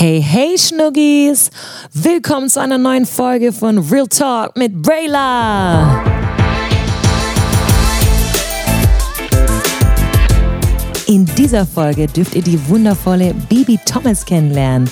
Hey, hey Schnuggis! Willkommen zu einer neuen Folge von Real Talk mit Brayla! In dieser Folge dürft ihr die wundervolle Bibi Thomas kennenlernen.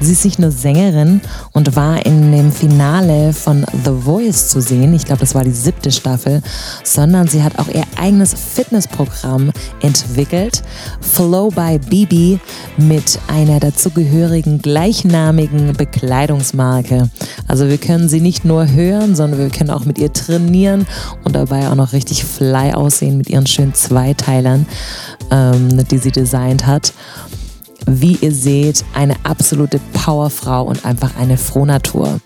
Sie ist nicht nur Sängerin und war in dem Finale von The Voice zu sehen. Ich glaube, das war die siebte Staffel. Sondern sie hat auch ihr eigenes Fitnessprogramm entwickelt. Flow by Bibi mit einer dazugehörigen gleichnamigen Bekleidungsmarke. Also wir können sie nicht nur hören, sondern wir können auch mit ihr trainieren und dabei auch noch richtig fly aussehen mit ihren schönen Zweiteilern, ähm, die sie designt hat wie ihr seht, eine absolute Powerfrau und einfach eine Frohnatur.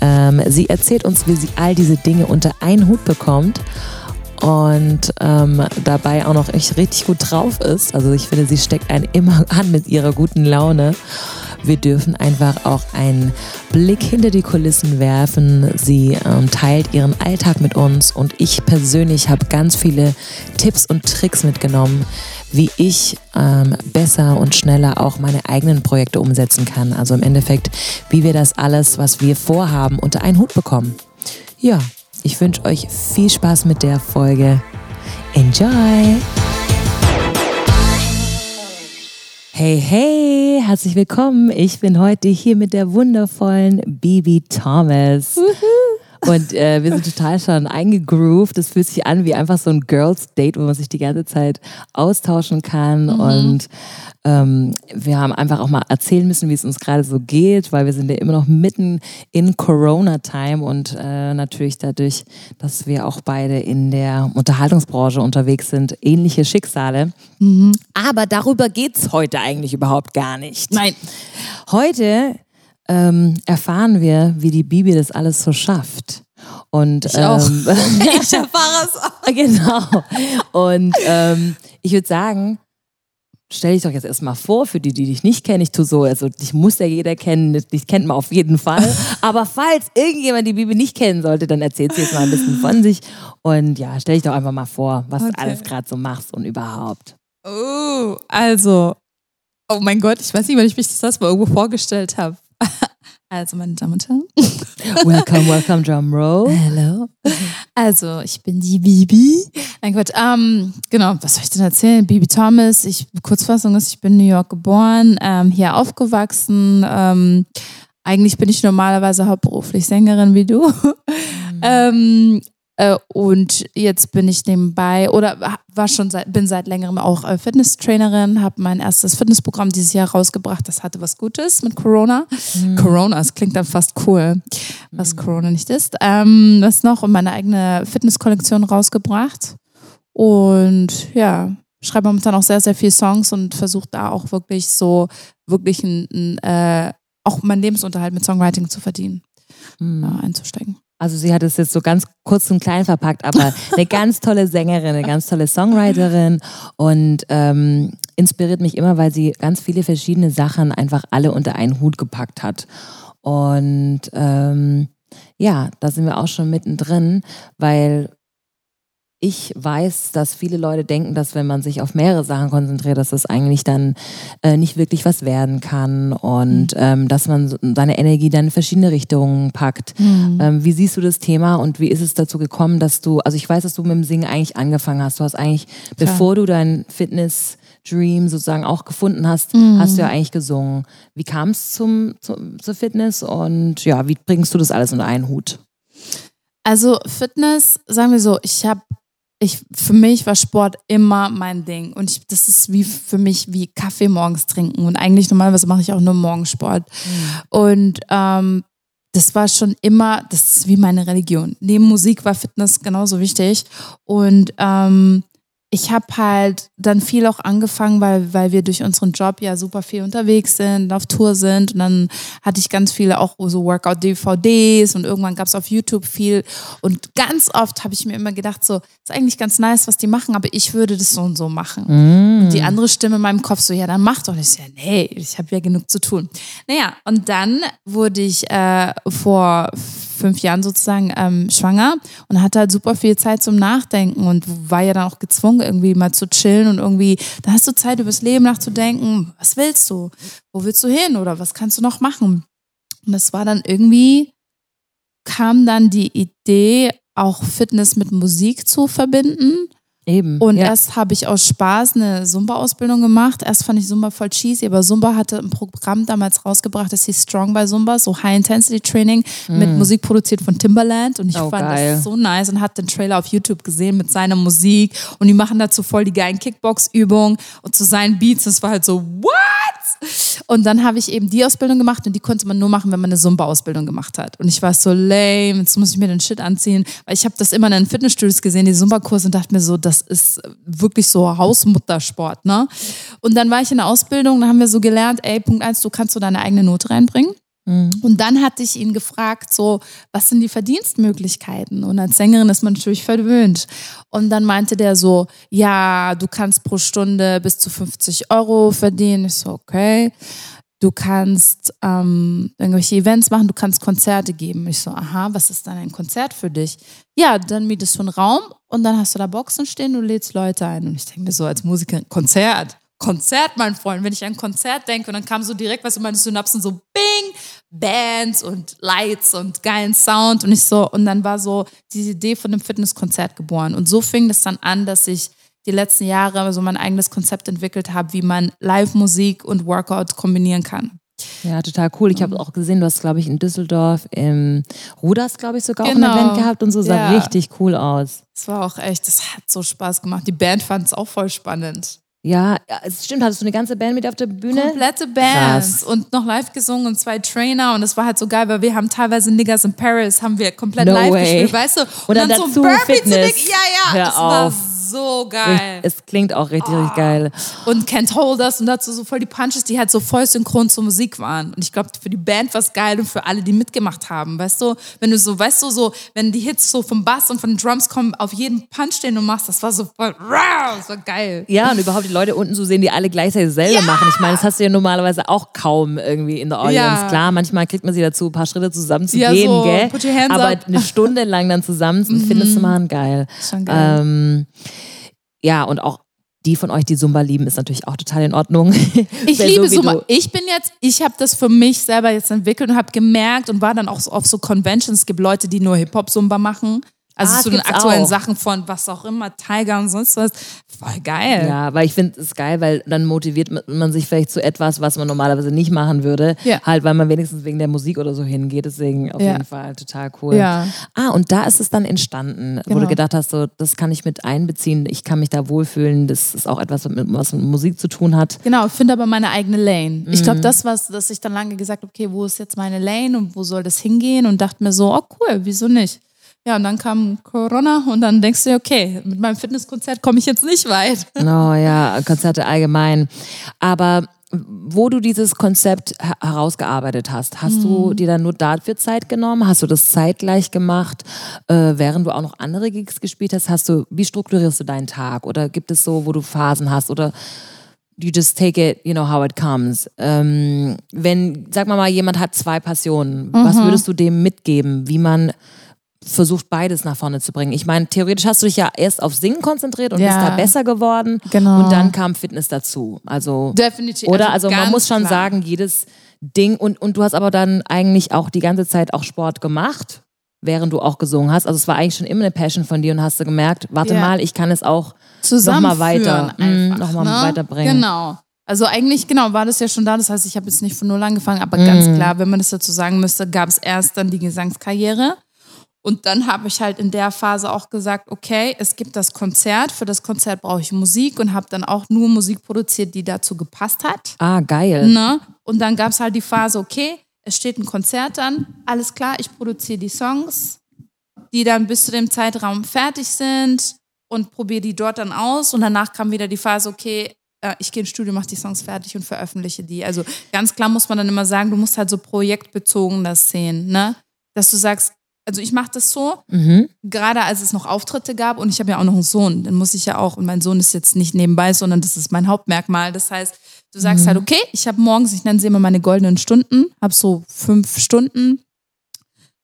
Ähm, sie erzählt uns, wie sie all diese Dinge unter einen Hut bekommt und ähm, dabei auch noch echt richtig gut drauf ist. Also ich finde, sie steckt einen immer an mit ihrer guten Laune. Wir dürfen einfach auch einen Blick hinter die Kulissen werfen. Sie ähm, teilt ihren Alltag mit uns und ich persönlich habe ganz viele Tipps und Tricks mitgenommen, wie ich ähm, besser und schneller auch meine eigenen Projekte umsetzen kann. Also im Endeffekt, wie wir das alles, was wir vorhaben, unter einen Hut bekommen. Ja, ich wünsche euch viel Spaß mit der Folge. Enjoy! Hey, hey, herzlich willkommen. Ich bin heute hier mit der wundervollen Bibi Thomas. Und äh, wir sind total schon eingegroovt. Das fühlt sich an wie einfach so ein Girls Date, wo man sich die ganze Zeit austauschen kann. Mhm. Und ähm, wir haben einfach auch mal erzählen müssen, wie es uns gerade so geht, weil wir sind ja immer noch mitten in Corona-Time und äh, natürlich dadurch, dass wir auch beide in der Unterhaltungsbranche unterwegs sind, ähnliche Schicksale. Mhm. Aber darüber geht es heute eigentlich überhaupt gar nicht. Nein. Heute ähm, erfahren wir, wie die Bibi das alles so schafft. Und ich, auch. Ähm, ich erfahre es auch. Genau. Und ähm, ich würde sagen, stell dich doch jetzt erstmal vor, für die, die dich nicht kennen. Ich tue so, also dich muss ja jeder kennen, dich kennt man auf jeden Fall. Aber falls irgendjemand die Bibi nicht kennen sollte, dann erzählt sie jetzt mal ein bisschen von sich. Und ja, stell dich doch einfach mal vor, was okay. du alles gerade so machst und überhaupt. Oh, also, oh mein Gott, ich weiß nicht, wann ich mich das mal irgendwo vorgestellt habe. Also, meine Damen und Herren. welcome, welcome, Drumroll. Hello. Also, ich bin die Bibi. Mein Gott, ähm, genau, was soll ich denn erzählen? Bibi Thomas. Ich, Kurzfassung ist, ich bin in New York geboren, ähm, hier aufgewachsen. Ähm, eigentlich bin ich normalerweise hauptberuflich Sängerin wie du. Mhm. äh, und jetzt bin ich nebenbei oder war schon seit, bin seit längerem auch äh, Fitnesstrainerin, habe mein erstes Fitnessprogramm dieses Jahr rausgebracht. Das hatte was Gutes mit Corona. Mhm. Corona, das klingt dann fast cool, was mhm. Corona nicht ist. Ähm, was noch? Und meine eigene Fitnesskollektion rausgebracht. Und ja, schreibe momentan auch sehr, sehr viele Songs und versuche da auch wirklich so, wirklich ein, ein, äh, auch meinen Lebensunterhalt mit Songwriting zu verdienen, mhm. äh, einzusteigen. Also sie hat es jetzt so ganz kurz und klein verpackt, aber eine ganz tolle Sängerin, eine ganz tolle Songwriterin und ähm, inspiriert mich immer, weil sie ganz viele verschiedene Sachen einfach alle unter einen Hut gepackt hat. Und ähm, ja, da sind wir auch schon mittendrin, weil ich weiß, dass viele Leute denken, dass wenn man sich auf mehrere Sachen konzentriert, dass das eigentlich dann äh, nicht wirklich was werden kann und mhm. ähm, dass man seine Energie dann in verschiedene Richtungen packt. Mhm. Ähm, wie siehst du das Thema und wie ist es dazu gekommen, dass du, also ich weiß, dass du mit dem Singen eigentlich angefangen hast. Du hast eigentlich, Klar. bevor du dein Fitness Dream sozusagen auch gefunden hast, mhm. hast du ja eigentlich gesungen. Wie kam es zum, zum, zur Fitness und ja, wie bringst du das alles unter einen Hut? Also Fitness, sagen wir so, ich habe ich, für mich war Sport immer mein Ding. Und ich, das ist wie für mich wie Kaffee morgens trinken. Und eigentlich normalerweise mache ich auch nur Morgensport. Mhm. Und ähm, das war schon immer, das ist wie meine Religion. Neben Musik war Fitness genauso wichtig. Und ähm, ich habe halt dann viel auch angefangen, weil, weil wir durch unseren Job ja super viel unterwegs sind, auf Tour sind. Und dann hatte ich ganz viele auch so Workout-DVDs und irgendwann gab es auf YouTube viel. Und ganz oft habe ich mir immer gedacht, so, ist eigentlich ganz nice, was die machen, aber ich würde das so und so machen. Mm. Und die andere Stimme in meinem Kopf so, ja, dann mach doch. nicht. ja, nee, ich habe ja genug zu tun. Naja, und dann wurde ich äh, vor fünf Jahren sozusagen ähm, schwanger und hatte halt super viel Zeit zum Nachdenken und war ja dann auch gezwungen, irgendwie mal zu chillen und irgendwie, da hast du Zeit, übers Leben nachzudenken. Was willst du? Wo willst du hin? Oder was kannst du noch machen? Und das war dann irgendwie, kam dann die Idee, auch Fitness mit Musik zu verbinden. Eben. Und ja. erst habe ich aus Spaß eine Zumba-Ausbildung gemacht. Erst fand ich Zumba voll cheesy, aber Zumba hatte ein Programm damals rausgebracht, das hieß Strong by Zumba, so High-Intensity-Training mit Musik produziert von Timbaland. Und ich Mm. Oh, fand geil. das so nice und hatte den Trailer auf YouTube gesehen mit seiner Musik. Und die machen dazu voll die geilen Kickbox-Übungen und zu seinen Beats. Das war halt so, what? Und dann habe ich eben die Ausbildung gemacht und die konnte man nur machen, wenn man eine Zumba-Ausbildung gemacht hat. Und ich war so lame, jetzt muss ich mir den Shit anziehen, weil ich habe das immer in den Fitnessstudios gesehen, die Zumba-Kurse und dachte mir so, das ist wirklich so Hausmuttersport, ne? Und dann war ich in der Ausbildung, da haben wir so gelernt, ey, Punkt eins, du kannst so deine eigene Note reinbringen. Und dann hatte ich ihn gefragt, so, was sind die Verdienstmöglichkeiten? Und als Sängerin ist man natürlich verwöhnt. Und dann meinte der so, ja, du kannst pro Stunde bis zu 50 Euro verdienen. Ich so, okay. Du kannst ähm, irgendwelche Events machen, du kannst Konzerte geben. Ich so, aha, was ist dann ein Konzert für dich? Ja, dann mietest du einen Raum und dann hast du da Boxen stehen, du lädst Leute ein. Und ich denke mir so als Musikerin, Konzert, Konzert, mein Freund. Wenn ich an Konzert denke und dann kam so direkt was in meine Synapsen, so Bing, Bands und Lights und geilen Sound. Und ich so, und dann war so diese Idee von einem Fitnesskonzert geboren. Und so fing das dann an, dass ich die letzten Jahre so mein eigenes Konzept entwickelt habe, wie man Live-Musik und Workout kombinieren kann. Ja, total cool. Ich habe auch gesehen, du hast, glaube ich, in Düsseldorf im Ruders, glaube ich, sogar auch Genau. ein Event gehabt und so sah Ja. richtig cool aus. Das war auch echt, das hat so Spaß gemacht. Die Band fand es auch voll spannend. Ja, es stimmt. Hattest du eine ganze Band mit auf der Bühne? Komplette Bands Krass. und noch live gesungen und zwei Trainer und das war halt so geil, weil wir haben teilweise Niggas in Paris haben wir komplett No live way. gespielt, weißt du? Und dann so dazu Burpee zu Fitness. Nick- Ja, ja, Hör das war auf. So geil. Es klingt auch richtig, richtig geil. Und Can't Hold Us und dazu so voll die Punches, die halt so voll synchron zur Musik waren. Und ich glaube, für die Band war es geil und für alle, die mitgemacht haben. Weißt du, wenn du so, weißt du, so, wenn die Hits so vom Bass und von den Drums kommen, auf jeden Punch, den du machst, das war so voll, das war geil. Ja, und überhaupt die Leute unten zu sehen, die alle gleichzeitig dasselbe Ja! machen. Ich meine, das hast du ja normalerweise auch kaum irgendwie in der Audience. Ja. Klar, manchmal kriegt man sie dazu, ein paar Schritte zusammen zu Ja, gehen, so, gell? put your hands Aber up. eine Stunde lang dann zusammen zum Fitness zu machen, geil. Schon geil. Ähm, ja, und auch die von euch, die Zumba lieben, ist natürlich auch total in Ordnung. Ich liebe so Zumba. Ich bin jetzt, ich habe das für mich selber jetzt entwickelt und habe gemerkt und war dann auch so auf so Conventions. Es gibt Leute, die nur Hip-Hop-Zumba machen. Also Ah, zu den aktuellen auch. Sachen von was auch immer, Tiger und sonst was. Voll geil. Ja, weil ich finde es geil, weil dann motiviert man- sich vielleicht zu etwas, was man normalerweise nicht machen würde. Ja. Halt, weil man wenigstens wegen der Musik oder so hingeht. Deswegen auf Ja. jeden Fall total cool. Ja. Ah, und da ist es dann entstanden, wo Genau. du gedacht hast, so, das kann ich mit einbeziehen, ich kann mich da wohlfühlen. Das ist auch etwas, was mit Musik zu tun hat. Genau, ich finde aber meine eigene Lane. Ich Mhm. glaube, das war, dass ich dann lange gesagt habe, okay, wo ist jetzt meine Lane und wo soll das hingehen? Und dachte mir so, oh cool, wieso nicht? Ja, und dann kam Corona und dann denkst du dir, okay, mit meinem Fitnesskonzert komme ich jetzt nicht weit. Oh ja, Konzerte allgemein. Aber wo du dieses Konzept her- herausgearbeitet hast, hast Mhm. du dir dann nur dafür Zeit genommen? Hast du das zeitgleich gemacht, äh, während du auch noch andere Gigs gespielt hast? Hast du, wie strukturierst du deinen Tag? Oder gibt es so, wo du Phasen hast? Oder you just take it, you know, how it comes. Ähm, wenn, sag mal mal, jemand hat zwei Passionen, was Mhm. würdest du dem mitgeben, wie man versucht, beides nach vorne zu bringen? Ich meine, theoretisch hast du dich ja erst auf Singen konzentriert und Ja. bist da besser geworden. Genau. Und dann kam Fitness dazu. Also, Definitiv. oder also, man ganz muss schon klar. sagen, jedes Ding und, und du hast aber dann eigentlich auch die ganze Zeit auch Sport gemacht, während du auch gesungen hast. Also es war eigentlich schon immer eine Passion von dir und hast du gemerkt, warte Ja. mal, ich kann es auch zusammen noch mal weiter, mm, einfach, noch mal ne? weiterbringen. Genau. Also eigentlich, genau, war das ja schon da. Das heißt, ich habe jetzt nicht von null angefangen, aber ganz Mhm. klar, wenn man das dazu sagen müsste, gab es erst dann die Gesangskarriere. Und dann habe ich halt in der Phase auch gesagt, okay, es gibt das Konzert, für das Konzert brauche ich Musik und habe dann auch nur Musik produziert, die dazu gepasst hat. Ah, geil. Ne? Und dann gab es halt die Phase, okay, es steht ein Konzert an, alles klar, ich produziere die Songs, die dann bis zu dem Zeitraum fertig sind und probiere die dort dann aus. Und danach kam wieder die Phase, okay, äh, ich gehe ins Studio, mache die Songs fertig und veröffentliche die. Also ganz klar muss man dann immer sagen, du musst halt so projektbezogen das sehen, ne? Dass du sagst, also ich mache das so, Mhm. gerade als es noch Auftritte gab und ich habe ja auch noch einen Sohn, den muss ich ja auch, und mein Sohn ist jetzt nicht nebenbei, sondern das ist mein Hauptmerkmal. Das heißt, du sagst halt, okay, ich habe morgens, ich nenne sie immer meine goldenen Stunden, habe so fünf Stunden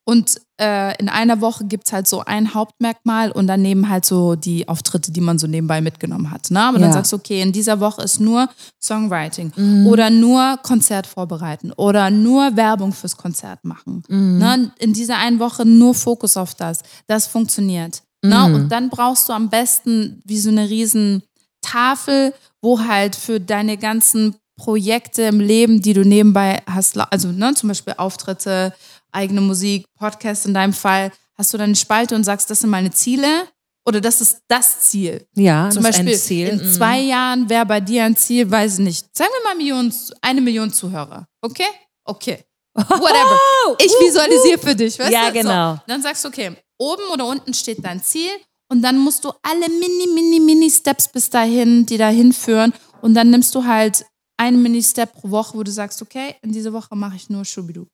Und äh, in einer Woche gibt's halt so ein Hauptmerkmal und daneben halt so die Auftritte, die man so nebenbei mitgenommen hat. Ne? Aber dann Ja. sagst du, okay, in dieser Woche ist nur Songwriting Mhm. oder nur Konzert vorbereiten oder nur Werbung fürs Konzert machen. Mhm. Ne? In dieser einen Woche nur Fokus auf das. Das funktioniert. Ne? Mhm. Und dann brauchst du am besten wie so eine riesen Tafel, wo halt für deine ganzen Projekte im Leben, die du nebenbei hast, also ne, zum Beispiel Auftritte, eigene Musik, Podcast in deinem Fall, hast du deine Spalte und sagst, das sind meine Ziele oder das ist das Ziel. Ja, Zum Beispiel Ziel. in Mhm. zwei Jahren wäre bei dir ein Ziel, weiß ich nicht, sagen wir mal Million, eine Million Zuhörer. Okay? Okay. Whatever. Ich visualisiere für dich, weißt Ja, du? genau. So, dann sagst du, okay, oben oder unten steht dein Ziel und dann musst du alle mini, mini, mini Steps bis dahin, die dahin führen und dann nimmst du halt einen Mini-Step pro Woche, wo du sagst, okay, in dieser Woche mache ich nur Schubidu.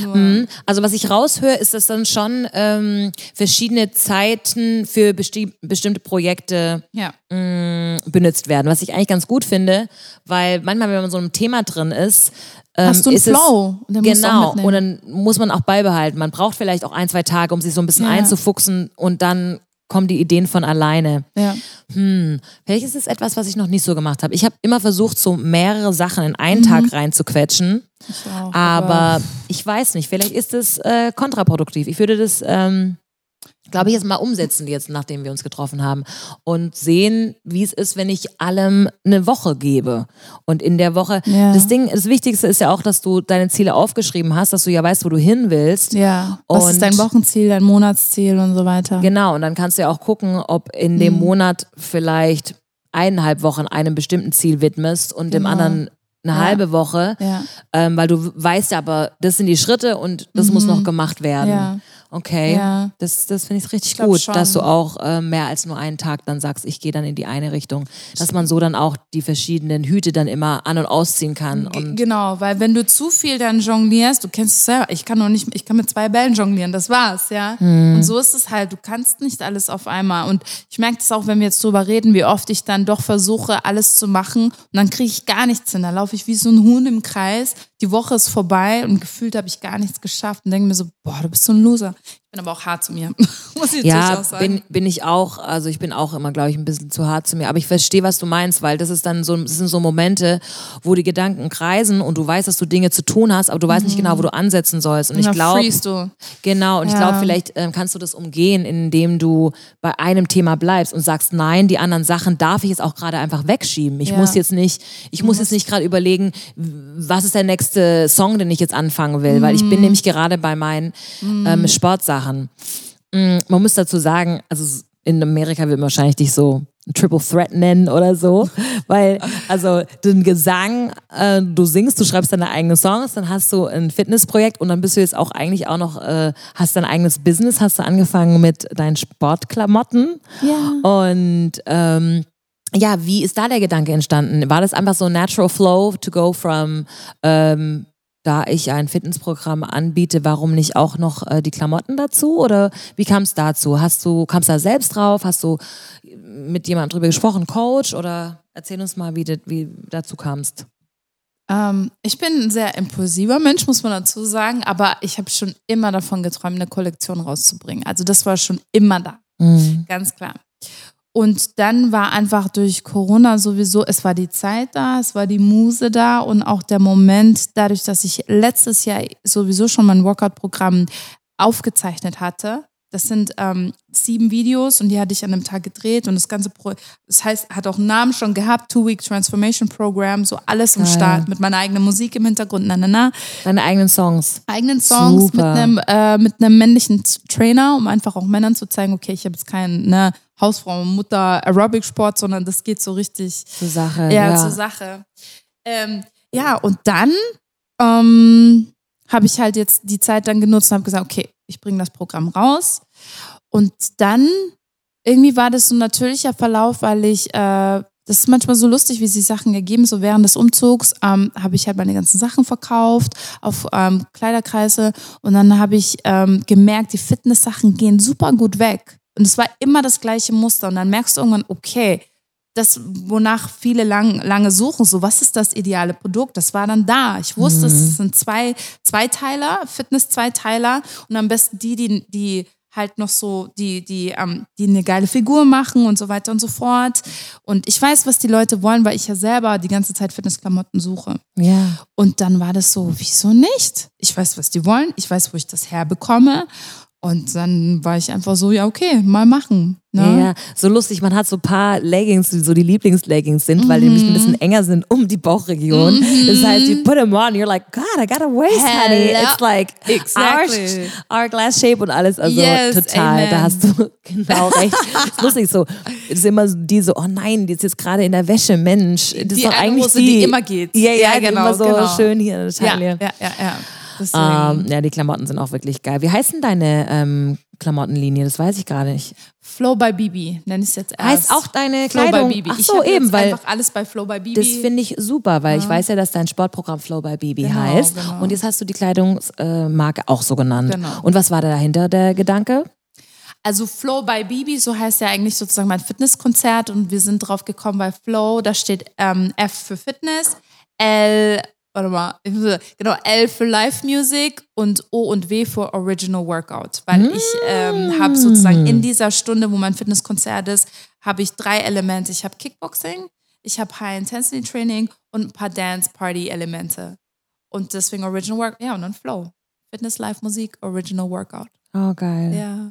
Nur, Mhm. Also was ich raushöre, ist, dass dann schon ähm, verschiedene Zeiten für besti bestimmte Projekte Ja. mh, benutzt werden, was ich eigentlich ganz gut finde, weil manchmal, wenn man so einem Thema drin ist, ähm, Hast du einen ist es, Flow? Auch Genau, und dann muss man auch beibehalten. Man braucht vielleicht auch ein, zwei Tage, um sich so ein bisschen Ja. einzufuchsen und dann kommen die Ideen von alleine. Ja. Hm, vielleicht ist es etwas, was ich noch nicht so gemacht habe. Ich habe immer versucht, so mehrere Sachen in einen Mhm. Tag reinzuquetschen, Ich auch, aber ich weiß nicht, vielleicht ist es äh, kontraproduktiv. Ich würde das, ähm, glaube ich, jetzt mal umsetzen, jetzt nachdem wir uns getroffen haben und sehen, wie es ist, wenn ich allem eine Woche gebe. Und in der Woche, Ja. das Ding, das Wichtigste ist ja auch, dass du deine Ziele aufgeschrieben hast, dass du ja weißt, wo du hin willst. Ja. Was Und- ist dein Wochenziel, dein Monatsziel und so weiter? Genau, und dann kannst du ja auch gucken, ob in Mhm. dem Monat vielleicht eineinhalb Wochen einem bestimmten Ziel widmest und dem Genau. anderen eine Ja. halbe Woche, Ja. ähm, weil du weißt ja aber, das sind die Schritte und das muss noch gemacht werden. Mhm. Ja. Okay, das, das finde ich richtig glaub gut, schon. dass du auch äh, mehr als nur einen Tag dann sagst, ich gehe dann in die eine Richtung, dass man so dann auch die verschiedenen Hüte dann immer an- und ausziehen kann. Und Genau, weil wenn du zu viel dann jonglierst, du kennst es selber, ich kann noch nicht, ich kann mit zwei Bällen jonglieren, das war's, ja. Hm. Und so ist es halt, du kannst nicht alles auf einmal. Und ich merke das auch, wenn wir jetzt drüber reden, wie oft ich dann doch versuche, alles zu machen und dann kriege ich gar nichts hin. Da laufe ich wie so ein Huhn im Kreis, die Woche ist vorbei und gefühlt habe ich gar nichts geschafft und denke mir so, boah, du bist so ein Loser. Ich bin aber auch hart zu mir, muss ich Ja, bin, bin ich auch. Also ich bin auch immer, glaube ich, ein bisschen zu hart zu mir. Aber ich verstehe, was du meinst, weil das ist dann so, das sind so Momente, wo die Gedanken kreisen und du weißt, dass du Dinge zu tun hast, aber du weißt nicht genau, wo du ansetzen sollst. Und ich glaube, genau. Und ich Ja. glaube, vielleicht ähm, kannst du das umgehen, indem du bei einem Thema bleibst und sagst, nein, die anderen Sachen darf ich jetzt auch gerade einfach wegschieben. Ich Ja. muss jetzt nicht, ich muss jetzt nicht gerade überlegen, was ist der nächste Song, den ich jetzt anfangen will, weil ich Mhm. bin nämlich gerade bei meinen ähm, Sportsachen. Mm, Man muss dazu sagen, also in Amerika wird man wahrscheinlich dich so Triple Threat nennen oder so, weil also den Gesang, äh, du singst, du schreibst deine eigenen Songs, dann hast du ein Fitnessprojekt und dann bist du jetzt auch eigentlich auch noch, äh, hast dein eigenes Business, hast du angefangen mit deinen Sportklamotten Ja. und ähm, ja, wie ist da der Gedanke entstanden? War das einfach so ein natural flow to go from ähm, da ich ein Fitnessprogramm anbiete, warum nicht auch noch äh, die Klamotten dazu? Oder wie kam es dazu? Hast du, kamst da selbst drauf? Hast du mit jemandem drüber gesprochen, Coach? Oder erzähl uns mal, wie, du wie dazu kamst. Ähm, ich bin ein sehr impulsiver Mensch, muss man dazu sagen, aber ich habe schon immer davon geträumt, eine Kollektion rauszubringen. Also das war schon immer da, Mhm. ganz klar. Und dann war einfach durch Corona sowieso, es war die Zeit da, es war die Muse da und auch der Moment, dadurch, dass ich letztes Jahr sowieso schon mein Workout-Programm aufgezeichnet hatte. Das sind ähm, sieben Videos und die hatte ich an einem Tag gedreht und das ganze Pro das heißt, hat auch einen Namen schon gehabt, Two-Week Transformation Program, so alles im Geil. Start mit meiner eigenen Musik im Hintergrund, na na na Deine eigenen Songs. eigenen Songs mit Super. einem äh, mit einem männlichen Trainer, um einfach auch Männern zu zeigen, okay, ich habe jetzt keinen ne, Hausfrau, Mutter, Aerobic-Sport, sondern das geht so richtig Zur Sache. ja, Ja, zur Sache. Ähm, ja, und dann ähm, habe ich halt jetzt die Zeit dann genutzt und habe gesagt, okay, ich bringe das Programm raus. Und dann irgendwie war das so ein natürlicher Verlauf, weil ich, äh, das ist manchmal so lustig, wie sich Sachen ergeben. So während des Umzugs ähm, habe ich halt meine ganzen Sachen verkauft auf ähm, Kleiderkreise und dann habe ich ähm, gemerkt, die Fitness-Sachen gehen super gut weg. Und es war immer das gleiche Muster. Und dann merkst du irgendwann, okay, das, wonach viele lang, lange suchen, so was ist das ideale Produkt, das war dann da. Ich wusste, mhm. es sind zwei Zweiteiler, Fitness-Zweiteiler und am besten die, die, die halt noch so, die, die, ähm, die eine geile Figur machen und so weiter und so fort. Und ich weiß, was die Leute wollen, weil ich ja selber die ganze Zeit Fitnessklamotten suche. Ja. Und dann war das so, wieso nicht? Ich weiß, was die wollen, ich weiß, wo ich das herbekomme. Und dann war ich einfach so, ja, okay, mal machen. Ne? Ja, ja, so lustig. Man hat so ein paar Leggings, die so die Lieblingsleggings sind, mhm. weil die nämlich ein bisschen enger sind um die Bauchregion. Mhm. Das heißt, you put them on, you're like, God, I got a waist, Hello. honey. It's like exactly. our, glass shape und alles. Also yes, total, amen. da hast du genau recht. das ist lustig so. Es ist immer die so, oh nein, die ist jetzt gerade in der Wäsche, Mensch. Das die ist doch eigentlich die, die immer geht. Ja, ja, ja genau, immer so genau. schön hier in Taille. Ja, ja, ja. ja. Ähm, ja, die Klamotten sind auch wirklich geil. Wie heißt denn deine ähm, Klamottenlinie? Das weiß ich gerade nicht. Flow by Bibi, nenne ich es jetzt erst. Heißt auch deine Flow Kleidung? By Bibi. Ach so, eben, weil einfach alles bei Flow by Bibi. Das finde ich super, weil ja. ich weiß ja, dass dein Sportprogramm Flow by Bibi genau, heißt. Genau. Und jetzt hast du die Kleidungsmarke auch so genannt. Genau. Und was war dahinter der Gedanke? Also Flow by Bibi, so heißt ja eigentlich sozusagen mein Fitnesskonzert und wir sind drauf gekommen bei Flow, da steht ähm, F für Fitness, L warte mal, genau, L für Live Music und O und W für Original Workout. Weil mm. ich ähm, habe sozusagen in dieser Stunde, wo mein Fitnesskonzert ist, habe ich drei Elemente. Ich habe Kickboxing, ich habe High Intensity Training und ein paar Dance Party Elemente. Und deswegen Original Workout, ja, und dann Flow. Fitness, Live Musik, Original Workout. Oh, geil. Ja.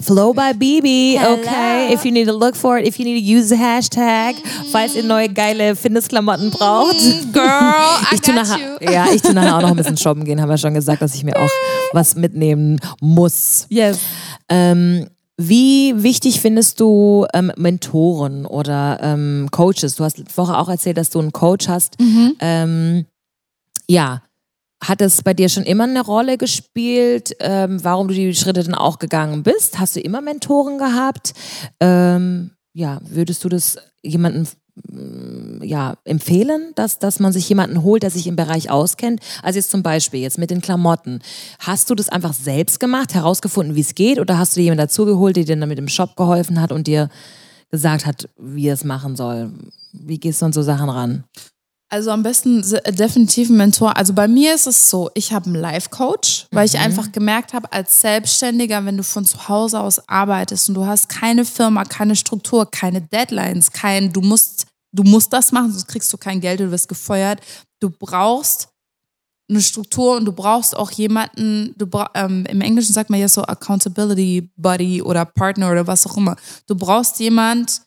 Flow by BB, okay. If you need to look for it, if you need to use the hashtag, falls ihr neue geile Fitnessklamotten braucht. Mm, girl, I ich tu nachher, you. Ja, ich tu nachher auch noch ein bisschen shoppen gehen, haben wir schon gesagt, dass ich mir auch was mitnehmen muss. Yes. Ähm, wie wichtig findest du ähm, Mentoren oder ähm, Coaches? Du hast vorher auch erzählt, dass du einen Coach hast. Mhm. Ähm, ja, hat es bei dir schon immer eine Rolle gespielt, ähm, warum du die Schritte dann auch gegangen bist? Hast du immer Mentoren gehabt? Ähm, ja, würdest du das jemanden mm, ja, empfehlen, dass, dass man sich jemanden holt, der sich im Bereich auskennt? Also jetzt zum Beispiel jetzt mit den Klamotten. Hast du das einfach selbst gemacht, herausgefunden, wie es geht, oder hast du dir jemanden dazugeholt, der dir dann mit dem Shop geholfen hat und dir gesagt hat, wie er es machen soll? Wie gehst du an so Sachen ran? Also am besten äh, definitiv ein Mentor. Also bei mir ist es so, ich habe einen Life-Coach, weil mhm. ich einfach gemerkt habe, als Selbstständiger, wenn du von zu Hause aus arbeitest und du hast keine Firma, keine Struktur, keine Deadlines, kein, du musst, du musst das machen, sonst kriegst du kein Geld, du wirst gefeuert. Du brauchst eine Struktur und du brauchst auch jemanden, du ähm, im Englischen sagt man ja so Accountability Buddy oder Partner oder was auch immer. Du brauchst jemand,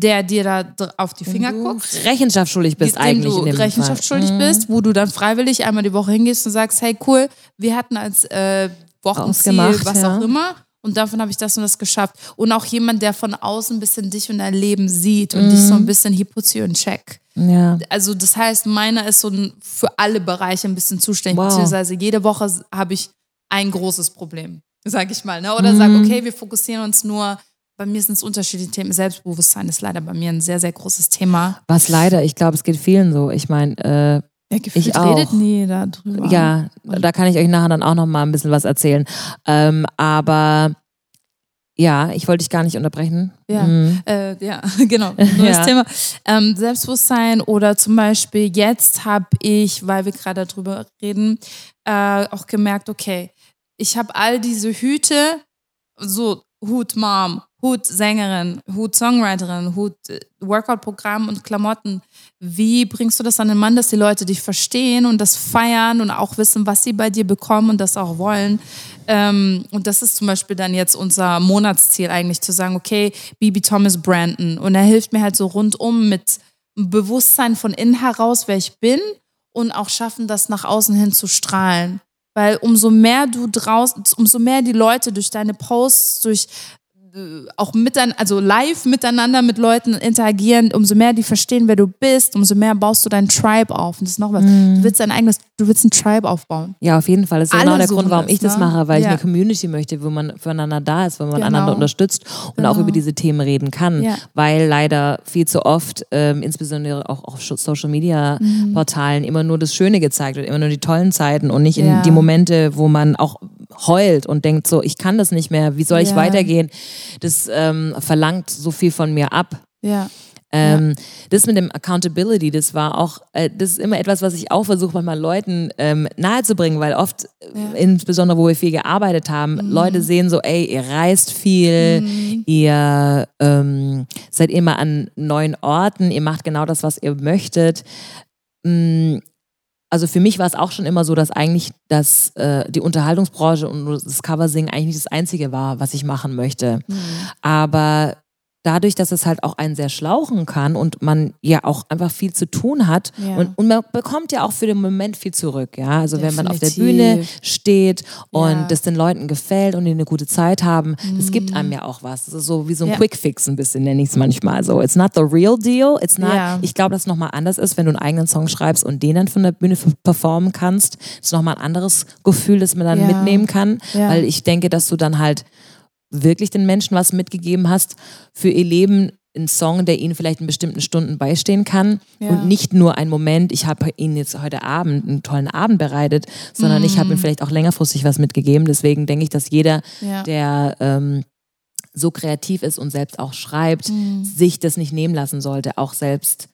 der dir da auf die Finger du guckt. Rechenschaft schuldig bist dem eigentlich. Du Rechenschaft schuldig mhm. bist, wo du dann freiwillig einmal die Woche hingehst und sagst, hey cool, wir hatten als äh, Wochenziel, was ja. auch immer. Und davon habe ich das und das geschafft. Und auch jemand, der von außen ein bisschen dich und dein Leben sieht und mhm. dich so ein bisschen, he puts you in check. Ja. Also das heißt, meiner ist so für alle Bereiche ein bisschen zuständig. Wow. Beziehungsweise jede Woche habe ich ein großes Problem, sage ich mal. Ne? Oder mhm. sag, okay, wir fokussieren uns nur bei mir sind es unterschiedliche Themen. Selbstbewusstsein ist leider bei mir ein sehr, sehr großes Thema. Was leider, ich glaube, es geht vielen so. Ich meine, äh, ja, ich auch. redet nie darüber. Ja, da kann ich euch nachher dann auch noch mal ein bisschen was erzählen. Ähm, aber ja, ich wollte dich gar nicht unterbrechen. Ja, mhm. äh, ja genau. Neues ja. Thema. Ähm, Selbstbewusstsein oder zum Beispiel jetzt habe ich, weil wir gerade darüber reden, äh, auch gemerkt, okay, ich habe all diese Hüte, so Hut Mom, Hut Sängerin, Hut Songwriterin, Hut äh, Workout-Programm und Klamotten. Wie bringst du das an den Mann, dass die Leute dich verstehen und das feiern und auch wissen, was sie bei dir bekommen und das auch wollen? Ähm, und das ist zum Beispiel dann jetzt unser Monatsziel eigentlich, zu sagen, okay, Bibi Thomas Brandon. Und er hilft mir halt so rundum mit Bewusstsein von innen heraus, wer ich bin und auch schaffen, das nach außen hin zu strahlen. Weil umso mehr du draußen, umso mehr die Leute durch deine Posts, durch auch miteinander, also live miteinander mit Leuten interagieren, umso mehr die verstehen, wer du bist, umso mehr baust du deinen Tribe auf. Und das ist noch was. Mm. Du willst dein eigenes, du willst ein Tribe aufbauen. Ja, auf jeden Fall. Das ist genau der Grund, warum das, ich das ne? mache, weil ja. ich eine Community möchte, wo man füreinander da ist, wo man genau. einander unterstützt und genau. auch über diese Themen reden kann. Ja. Weil leider viel zu oft, ähm, insbesondere auch auf Social Media mm. Portalen, immer nur das Schöne gezeigt wird, immer nur die tollen Zeiten und nicht ja. in die Momente, wo man auch heult und denkt so, ich kann das nicht mehr, wie soll ich weitergehen? das ähm, verlangt so viel von mir ab. Ja. Ähm, Das mit dem Accountability, das war auch, äh, das ist immer etwas, was ich auch versuche, manchmal Leuten ähm, nahezubringen, weil oft, äh, insbesondere wo wir viel gearbeitet haben, Mhm. Leute sehen so, ey, ihr reist viel, ihr ähm, seid immer an neuen Orten, ihr macht genau das, was ihr möchtet. Mm, Also für mich war es auch schon immer so, dass eigentlich das, äh, die Unterhaltungsbranche und das Coversingen eigentlich nicht das Einzige war, was ich machen möchte. Mhm. Aber dadurch, dass es halt auch einen sehr schlauchen kann und man ja auch einfach viel zu tun hat Ja. und, und man bekommt ja auch für den Moment viel zurück, ja. Also wenn man auf der Definitiv. Bühne steht und Ja. das den Leuten gefällt und die eine gute Zeit haben, das gibt einem ja auch was. Das ist so wie so ein Mhm. Ja. Quickfix ein bisschen, nenne ich es manchmal. So, it's not the real deal. It's not, Ja. ich glaube, dass es nochmal anders ist, wenn du einen eigenen Song schreibst und den dann von der Bühne performen kannst. Das ist nochmal ein anderes Gefühl, das man dann mitnehmen kann. Weil ich denke, dass du dann halt wirklich den Menschen was mitgegeben hast für ihr Leben. Ein Song, der ihnen vielleicht in bestimmten Stunden beistehen kann Ja. und nicht nur ein Moment, ich habe ihnen jetzt heute Abend einen tollen Abend bereitet, sondern ich Mhm. habe ihnen vielleicht auch längerfristig was mitgegeben. Deswegen denke ich, dass jeder, Ja. der ähm, so kreativ ist und selbst auch schreibt, Mhm. sich das nicht nehmen lassen sollte, auch selbst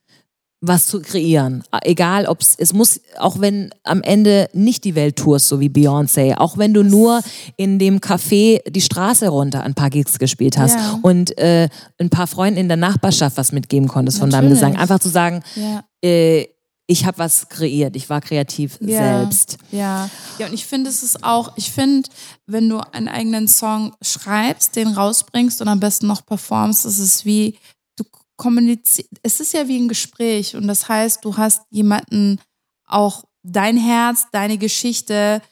was zu kreieren. Egal, ob es, es muss, auch wenn am Ende nicht die Welt tourst, so wie Beyoncé, auch wenn du nur in dem Café die Straße runter ein paar Gigs gespielt hast Ja. und äh, ein paar Freunden in der Nachbarschaft was mitgeben konntest von deinem Natürlich. Gesang. Einfach zu sagen, Ja. äh, ich habe was kreiert, ich war kreativ Ja. selbst. Ja, ja, und ich finde, es ist auch, ich finde, wenn du einen eigenen Song schreibst, den rausbringst und am besten noch performst, ist es wie, du kommunizierst, es ist ja wie ein Gespräch und das heißt, du hast jemanden auch dein Herz, deine Geschichte,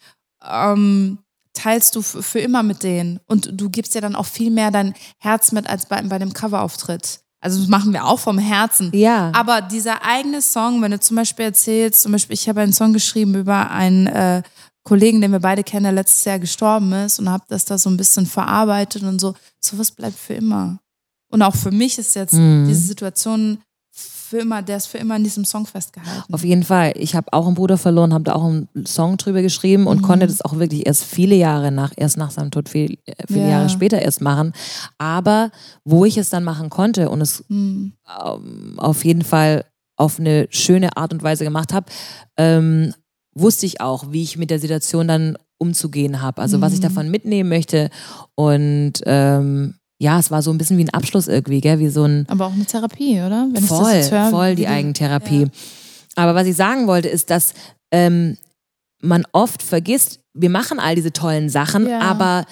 ähm, teilst du für immer mit denen und du gibst dir dann auch viel mehr dein Herz mit als bei, bei dem Coverauftritt. Also das machen wir auch vom Herzen. Ja. Aber dieser eigene Song, wenn du zum Beispiel erzählst, zum Beispiel, ich habe einen Song geschrieben über einen äh, Kollegen, den wir beide kennen, der letztes Jahr gestorben ist und habe das da so ein bisschen verarbeitet und so. Sowas bleibt für immer. Und auch für mich ist jetzt Mhm. diese Situation für immer, der ist für immer in diesem Song festgehalten. Auf jeden Fall. Ich habe auch einen Bruder verloren, habe da auch einen Song drüber geschrieben und Mhm. konnte das auch wirklich erst viele Jahre nach, erst nach seinem Tod, viel, viele Ja. Jahre später erst machen. Aber wo ich es dann machen konnte und es Hm. ähm, auf jeden Fall auf eine schöne Art und Weise gemacht habe, ähm, wusste ich auch, wie ich mit der Situation dann umzugehen habe. Also was ich Mhm. davon mitnehmen möchte. Und ähm, ja, es war so ein bisschen wie ein Abschluss irgendwie, gell? wie so ein Aber auch eine Therapie, oder? Wenn ich das voll, höre, voll die Eigentherapie. Aber was ich sagen wollte, ist, dass ähm, man oft vergisst, wir machen all diese tollen Sachen, Ja. aber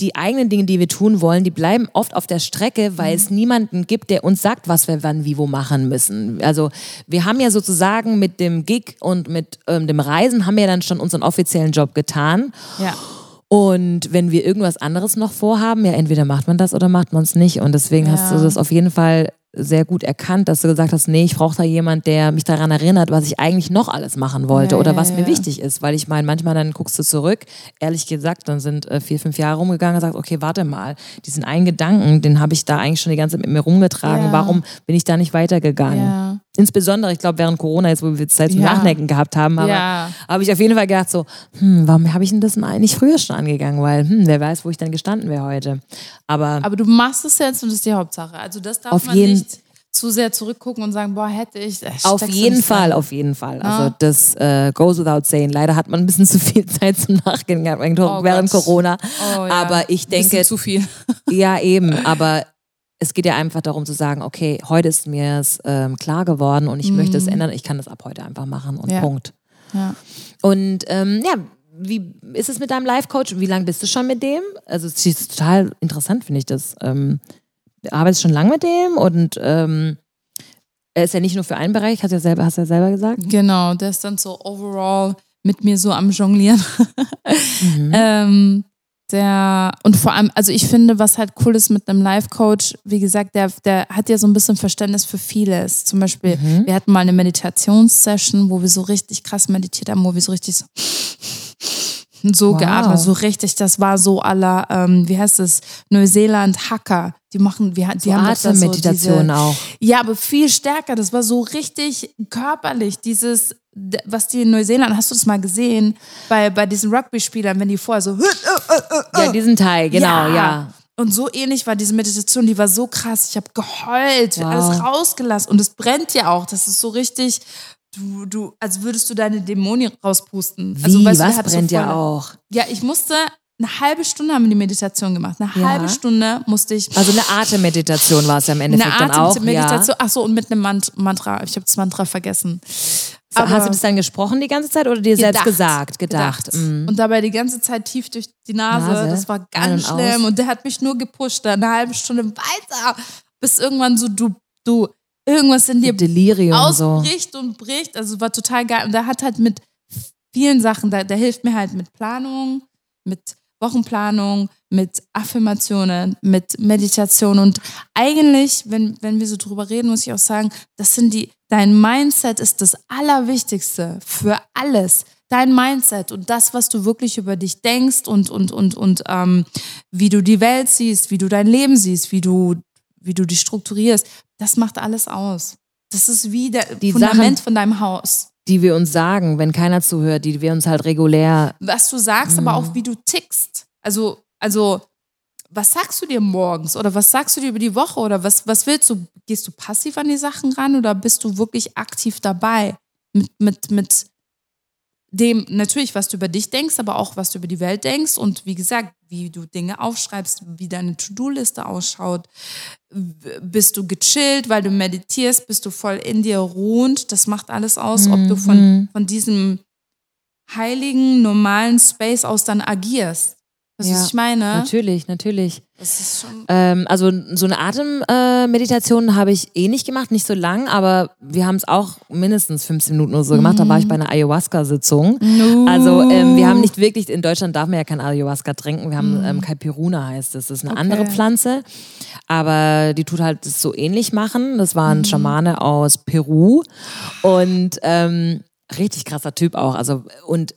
die eigenen Dinge, die wir tun wollen, die bleiben oft auf der Strecke, weil Mhm. es niemanden gibt, der uns sagt, was wir wann, wie, wo machen müssen. Also wir haben ja sozusagen mit dem Gig und mit ähm, dem Reisen haben wir ja dann schon unseren offiziellen Job getan. Ja. Und wenn wir irgendwas anderes noch vorhaben, ja, entweder macht man das oder macht man es nicht. Und deswegen hast Ja. du das auf jeden Fall sehr gut erkannt, dass du gesagt hast, nee, ich brauche da jemand, der mich daran erinnert, was ich eigentlich noch alles machen wollte Ja, oder ja, was mir ja. wichtig ist. Weil ich meine, manchmal dann guckst du zurück, ehrlich gesagt, dann sind äh, vier, fünf Jahre rumgegangen und sagst, okay, warte mal, diesen einen Gedanken, den habe ich da eigentlich schon die ganze Zeit mit mir rumgetragen. Ja. Warum bin ich da nicht weitergegangen? Insbesondere, ich glaube, während Corona, jetzt wo wir Zeit zum Ja. Nachdenken gehabt haben, aber Ja. habe ich auf jeden Fall gedacht so, hm, warum habe ich denn das eigentlich früher schon angegangen? Weil, hm, wer weiß, wo ich dann gestanden wäre heute. Aber, Aber du machst es jetzt und das ist die Hauptsache. Also das darf man jeden- nicht zu sehr zurückgucken und sagen, boah, hätte ich. auf jeden Fall, auf jeden Fall. Also Ja. das äh, goes without saying. Leider hat man ein bisschen zu viel Zeit zum Nachdenken gehabt während Oh während Gott. Corona. Oh, ja. Aber ich denke, zu viel. ja eben, aber es geht ja einfach darum zu sagen, okay, heute ist mir es ähm, klar geworden und ich möchte es ändern. Ich kann das ab heute einfach machen und Mhm. Ja. Punkt. Ja. Und ähm, ja, wie ist es mit deinem Life-Coach? Wie lange bist du schon mit dem? Also es ist total interessant, finde ich das. Ähm, du arbeitest schon lange mit dem und ähm, er ist ja nicht nur für einen Bereich, hast du ja selber, hast du ja selber gesagt. Genau, der ist dann so overall mit mir so am Jonglieren. Mhm. ähm, der, und vor allem, also ich finde, was halt cool ist mit einem Life-Coach, wie gesagt, der, der hat ja so ein bisschen Verständnis für vieles. Zum Beispiel, Mhm. wir hatten mal eine Meditationssession, wo wir so richtig krass meditiert haben, wo wir so richtig so, so Wow. geatmet, so richtig, das war so aller, ähm, wie heißt es, Neuseeland Hacker. Die machen, die, die So haben doch da so diese, auch. ja, aber viel stärker. Das war so richtig körperlich. Dieses, was die in Neuseeland, hast du das mal gesehen? Bei, bei diesen Rugby-Spielern, wenn die vorher so. Ja, diesen Teil, genau, ja. und so ähnlich war diese Meditation, die war so krass. Ich habe geheult, Wow. alles rausgelassen. Und es brennt ja auch. Das ist so richtig, du, du, als würdest du deine Dämonen rauspusten. Wie, also, weißt du, was der hat so brennt ja auch? Ja, ich musste, eine halbe Stunde haben wir die Meditation gemacht. Eine Ja. halbe Stunde musste ich Also eine Atemmeditation war es ja im eine Endeffekt dann auch. Atemmeditation. Ach so, und mit einem Mant Mantra. Ich habe das Mantra vergessen. Ja. Hast du das dann gesprochen die ganze Zeit oder dir selbst gesagt? Gedacht. Mhm. Und dabei die ganze Zeit tief durch die Nase. Nase. Das war ganz und schlimm. aus. Und der hat mich nur gepusht, eine halbe Stunde weiter, bis irgendwann so du, du, irgendwas in dir Delirium so. ausbricht und bricht. Also war total geil. Und der hat halt mit vielen Sachen, der, der hilft mir halt mit Planung, mit Wochenplanung, mit Affirmationen, mit Meditation. Und eigentlich, wenn, wenn wir so drüber reden, muss ich auch sagen, das sind die, dein Mindset ist das Allerwichtigste für alles. Dein Mindset und das, was du wirklich über dich denkst und, und, und, und ähm, wie du die Welt siehst, wie du dein Leben siehst, wie du, wie du dich strukturierst, das macht alles aus. Das ist wie der Die Fundament Sachen- von deinem Haus. Die wir uns sagen, wenn keiner zuhört, die wir uns halt regulär. was du sagst, aber auch wie du tickst. Also, also, was sagst du dir morgens oder was sagst du dir über die Woche oder was, was willst du? Gehst du passiv an die Sachen ran oder bist du wirklich aktiv dabei? Mit, mit, mit dem, natürlich, was du über dich denkst, aber auch, was du über die Welt denkst und wie gesagt, wie du Dinge aufschreibst, wie deine To-Do-Liste ausschaut. Bist du gechillt, weil du meditierst, bist du voll in dir ruhend. Das macht alles aus, ob du von, von diesem heiligen, normalen Space aus dann agierst. Weißt du, Ja, was ich meine? Natürlich, natürlich. Das ist schon. Ähm, also so eine Atemmeditation habe ich eh nicht gemacht, nicht so lang, aber wir haben es auch mindestens 15 Minuten oder so gemacht. Da war ich bei einer Ayahuasca-Sitzung. Also ähm, wir haben nicht wirklich, in Deutschland darf man ja kein Ayahuasca trinken. Wir haben ähm, Caipiruna heißt es. Das ist eine andere Pflanze, aber die tut halt das so ähnlich machen. Das war ein Schamane aus Peru und ähm, richtig krasser Typ auch. Also und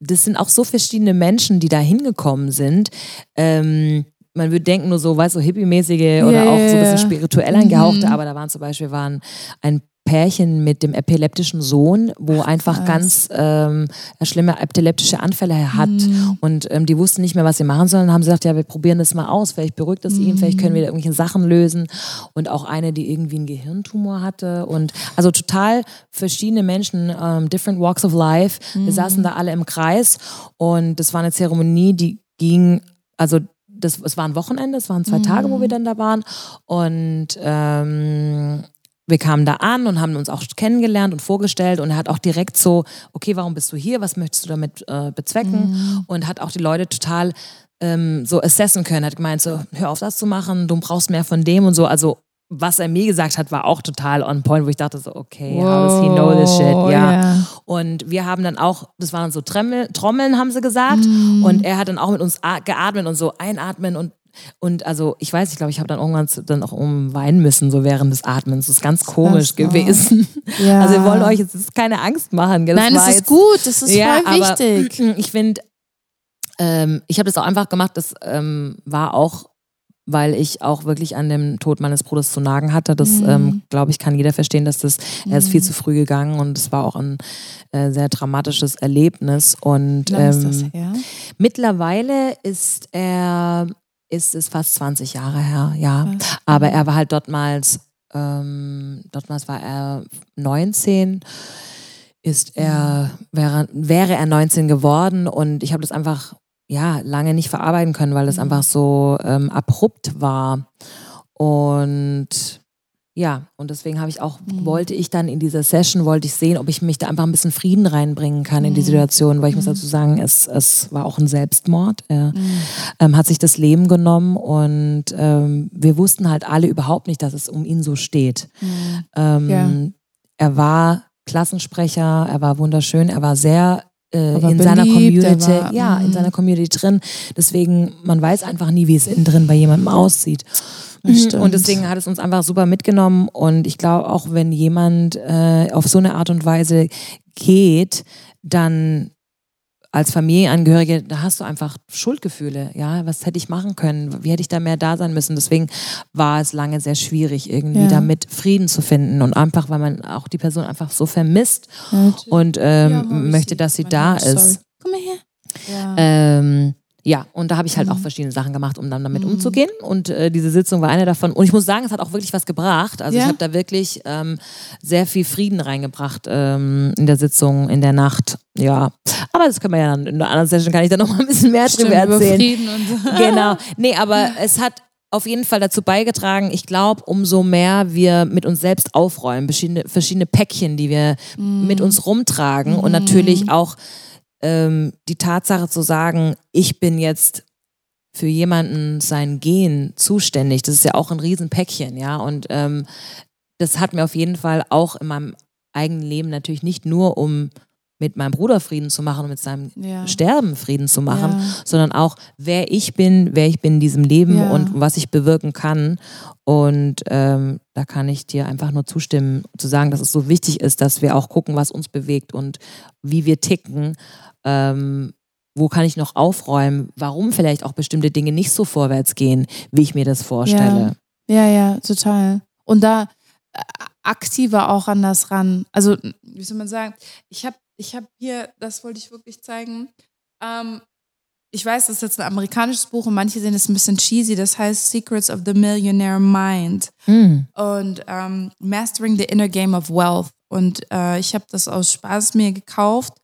das sind auch so verschiedene Menschen, die da hingekommen sind. Ähm, man würde denken nur so, weißt du, so hippie-mäßige oder Ja, auch so ein bisschen spirituell angehauchte, aber da waren zum Beispiel waren ein Pärchen mit dem epileptischen Sohn, wo einfach ganz ähm, schlimme epileptische Anfälle hat. Und ähm, die wussten nicht mehr, was sie machen sollen, haben sie gesagt, ja, wir probieren das mal aus, vielleicht beruhigt es ihn, vielleicht können wir da irgendwelche Sachen lösen. Und auch eine, die irgendwie einen Gehirntumor hatte. Und also total verschiedene Menschen, ähm, different walks of life, wir saßen da alle im Kreis. Und das war eine Zeremonie, die ging, also das, es war ein Wochenende, es waren zwei Tage, wo wir dann da waren. Und ähm, wir kamen da an und haben uns auch kennengelernt und vorgestellt und er hat auch direkt so, okay, warum bist du hier, was möchtest du damit äh, bezwecken? Und hat auch die Leute total ähm, so assessen können, hat gemeint so, hör auf das zu machen, du brauchst mehr von dem und so, also was er mir gesagt hat, war auch total on point, wo ich dachte so, okay, how does he know this shit, ja. ja. Und wir haben dann auch, das waren so Tremmel, Trommeln, haben sie gesagt. Und er hat dann auch mit uns geatmet und so einatmen und und also ich weiß, ich glaube, ich habe dann irgendwann dann auch um weinen müssen, so während des Atmens. Das ist ganz komisch Krass, gewesen. Ja. Also wir wollen euch jetzt keine Angst machen. Das Nein, das ist jetzt- gut, das ist Ja, voll aber wichtig. Ich finde, ähm, ich habe das auch einfach gemacht, das ähm, war auch, weil ich auch wirklich an dem Tod meines Bruders zu nagen hatte. Das, Mhm. ähm, glaube ich, kann jeder verstehen, dass das, er ist viel zu früh gegangen und es war auch ein äh, sehr dramatisches Erlebnis. Und ist ähm, her? mittlerweile ist er, ist es fast 20 Jahre her, ja. Aber er war halt dortmals, ähm, dortmals war er 19, ist er, wäre, wäre er 19 geworden und ich habe das einfach, ja, lange nicht verarbeiten können, weil das einfach so ähm, abrupt war. Und ja, und deswegen habe ich auch, wollte ich dann in dieser Session, wollte ich sehen, ob ich mich da einfach ein bisschen Frieden reinbringen kann in die Situation, weil ich muss dazu sagen, es, es war auch ein Selbstmord. Er ähm, hat sich das Leben genommen und ähm, wir wussten halt alle überhaupt nicht, dass es um ihn so steht. Ähm, Ja. Er war Klassensprecher, er war wunderschön, er war sehr äh, in seiner beliebt, er Community, war- ja, in mhm. seiner Community drin. Deswegen, man weiß einfach nie, wie es innen drin bei jemandem aussieht. Stimmt. Und deswegen hat es uns einfach super mitgenommen. Und ich glaube, auch wenn jemand äh, auf so eine Art und Weise geht, dann als Familienangehörige, da hast du einfach Schuldgefühle. Ja, was hätte ich machen können? Wie hätte ich da mehr da sein müssen? Deswegen war es lange sehr schwierig, irgendwie Ja. damit Frieden zu finden. Und einfach, weil man auch die Person einfach so vermisst Ja, und ähm, Ja, möchte, dass sie da Gott, sorry. ist. Komm mal her. Ja. Ähm, Ja, und da habe ich halt Mhm. auch verschiedene Sachen gemacht, um dann damit umzugehen. Und äh, diese Sitzung war eine davon. Und ich muss sagen, es hat auch wirklich was gebracht. Also Ja? ich habe da wirklich ähm, sehr viel Frieden reingebracht ähm, in der Sitzung, in der Nacht. Ja, aber das können wir ja dann in einer anderen Session, kann ich da noch mal ein bisschen mehr Stimmt, drüber über erzählen. Frieden und so. Genau. Nee, aber es hat auf jeden Fall dazu beigetragen, ich glaube, umso mehr wir mit uns selbst aufräumen, verschiedene, verschiedene Päckchen, die wir mit uns rumtragen und natürlich auch ähm, die Tatsache zu sagen, ich bin jetzt für jemanden sein Gehen zuständig, das ist ja auch ein Riesenpäckchen, ja. Und ähm, das hat mir auf jeden Fall auch in meinem eigenen Leben natürlich nicht nur um mit meinem Bruder Frieden zu machen und mit seinem Ja. Sterben Frieden zu machen, Ja. sondern auch, wer ich bin, wer ich bin in diesem Leben Ja. und was ich bewirken kann. Und ähm, da kann ich dir einfach nur zustimmen, zu sagen, dass es so wichtig ist, dass wir auch gucken, was uns bewegt und wie wir ticken. Ähm, wo kann ich noch aufräumen, warum vielleicht auch bestimmte Dinge nicht so vorwärts gehen, wie ich mir das vorstelle. Ja, ja, total. Und da äh, aktiver auch an das ran. Also, wie soll man sagen, ich habe ich hab hier, das wollte ich wirklich zeigen. Ähm, ich weiß, das ist jetzt ein amerikanisches Buch und manche sehen es ein bisschen cheesy. Das heißt Secrets of the Millionaire Mind Hm. und ähm, Mastering the Inner Game of Wealth. Und äh, ich habe das aus Spaß mir gekauft,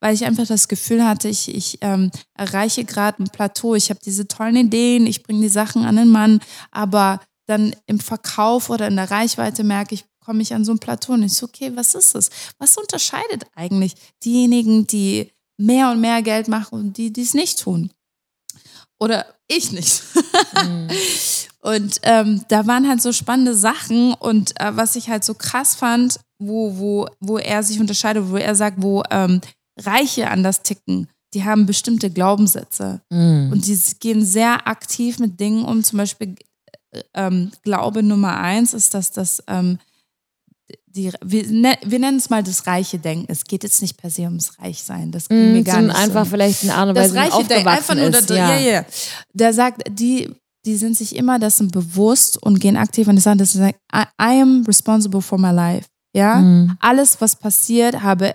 weil ich einfach das Gefühl hatte, ich, ich ähm, erreiche gerade ein Plateau. Ich habe diese tollen Ideen, ich bringe die Sachen an den Mann, aber dann im Verkauf oder in der Reichweite merke ich, komme ich an so ein Plateau und ich so, okay, was ist es? Was unterscheidet eigentlich diejenigen, die mehr und mehr Geld machen und die, die es nicht tun? Oder ich nicht. Mhm. Und ähm, da waren halt so spannende Sachen und äh, was ich halt so krass fand, wo, wo, wo er sich unterscheidet, wo er sagt, wo ähm, Reiche anders ticken, die haben bestimmte Glaubenssätze Mhm. und die gehen sehr aktiv mit Dingen um. Zum Beispiel äh, ähm, Glaube Nummer eins ist, dass das ähm, die, wir, ne, wir nennen es mal das reiche Denken. Es geht jetzt nicht per se ums Reichsein. Das ging mir Mhm, gar sind nicht einfach so. vielleicht eine Art und Das reiche Denken, einfach nur ist. da, ja. ja, ja. Der sagt, die, die sind sich immer dessen bewusst und gehen aktiv und die sagen, das ist I, I am responsible for my life. Ja, Mhm. alles, was passiert, habe,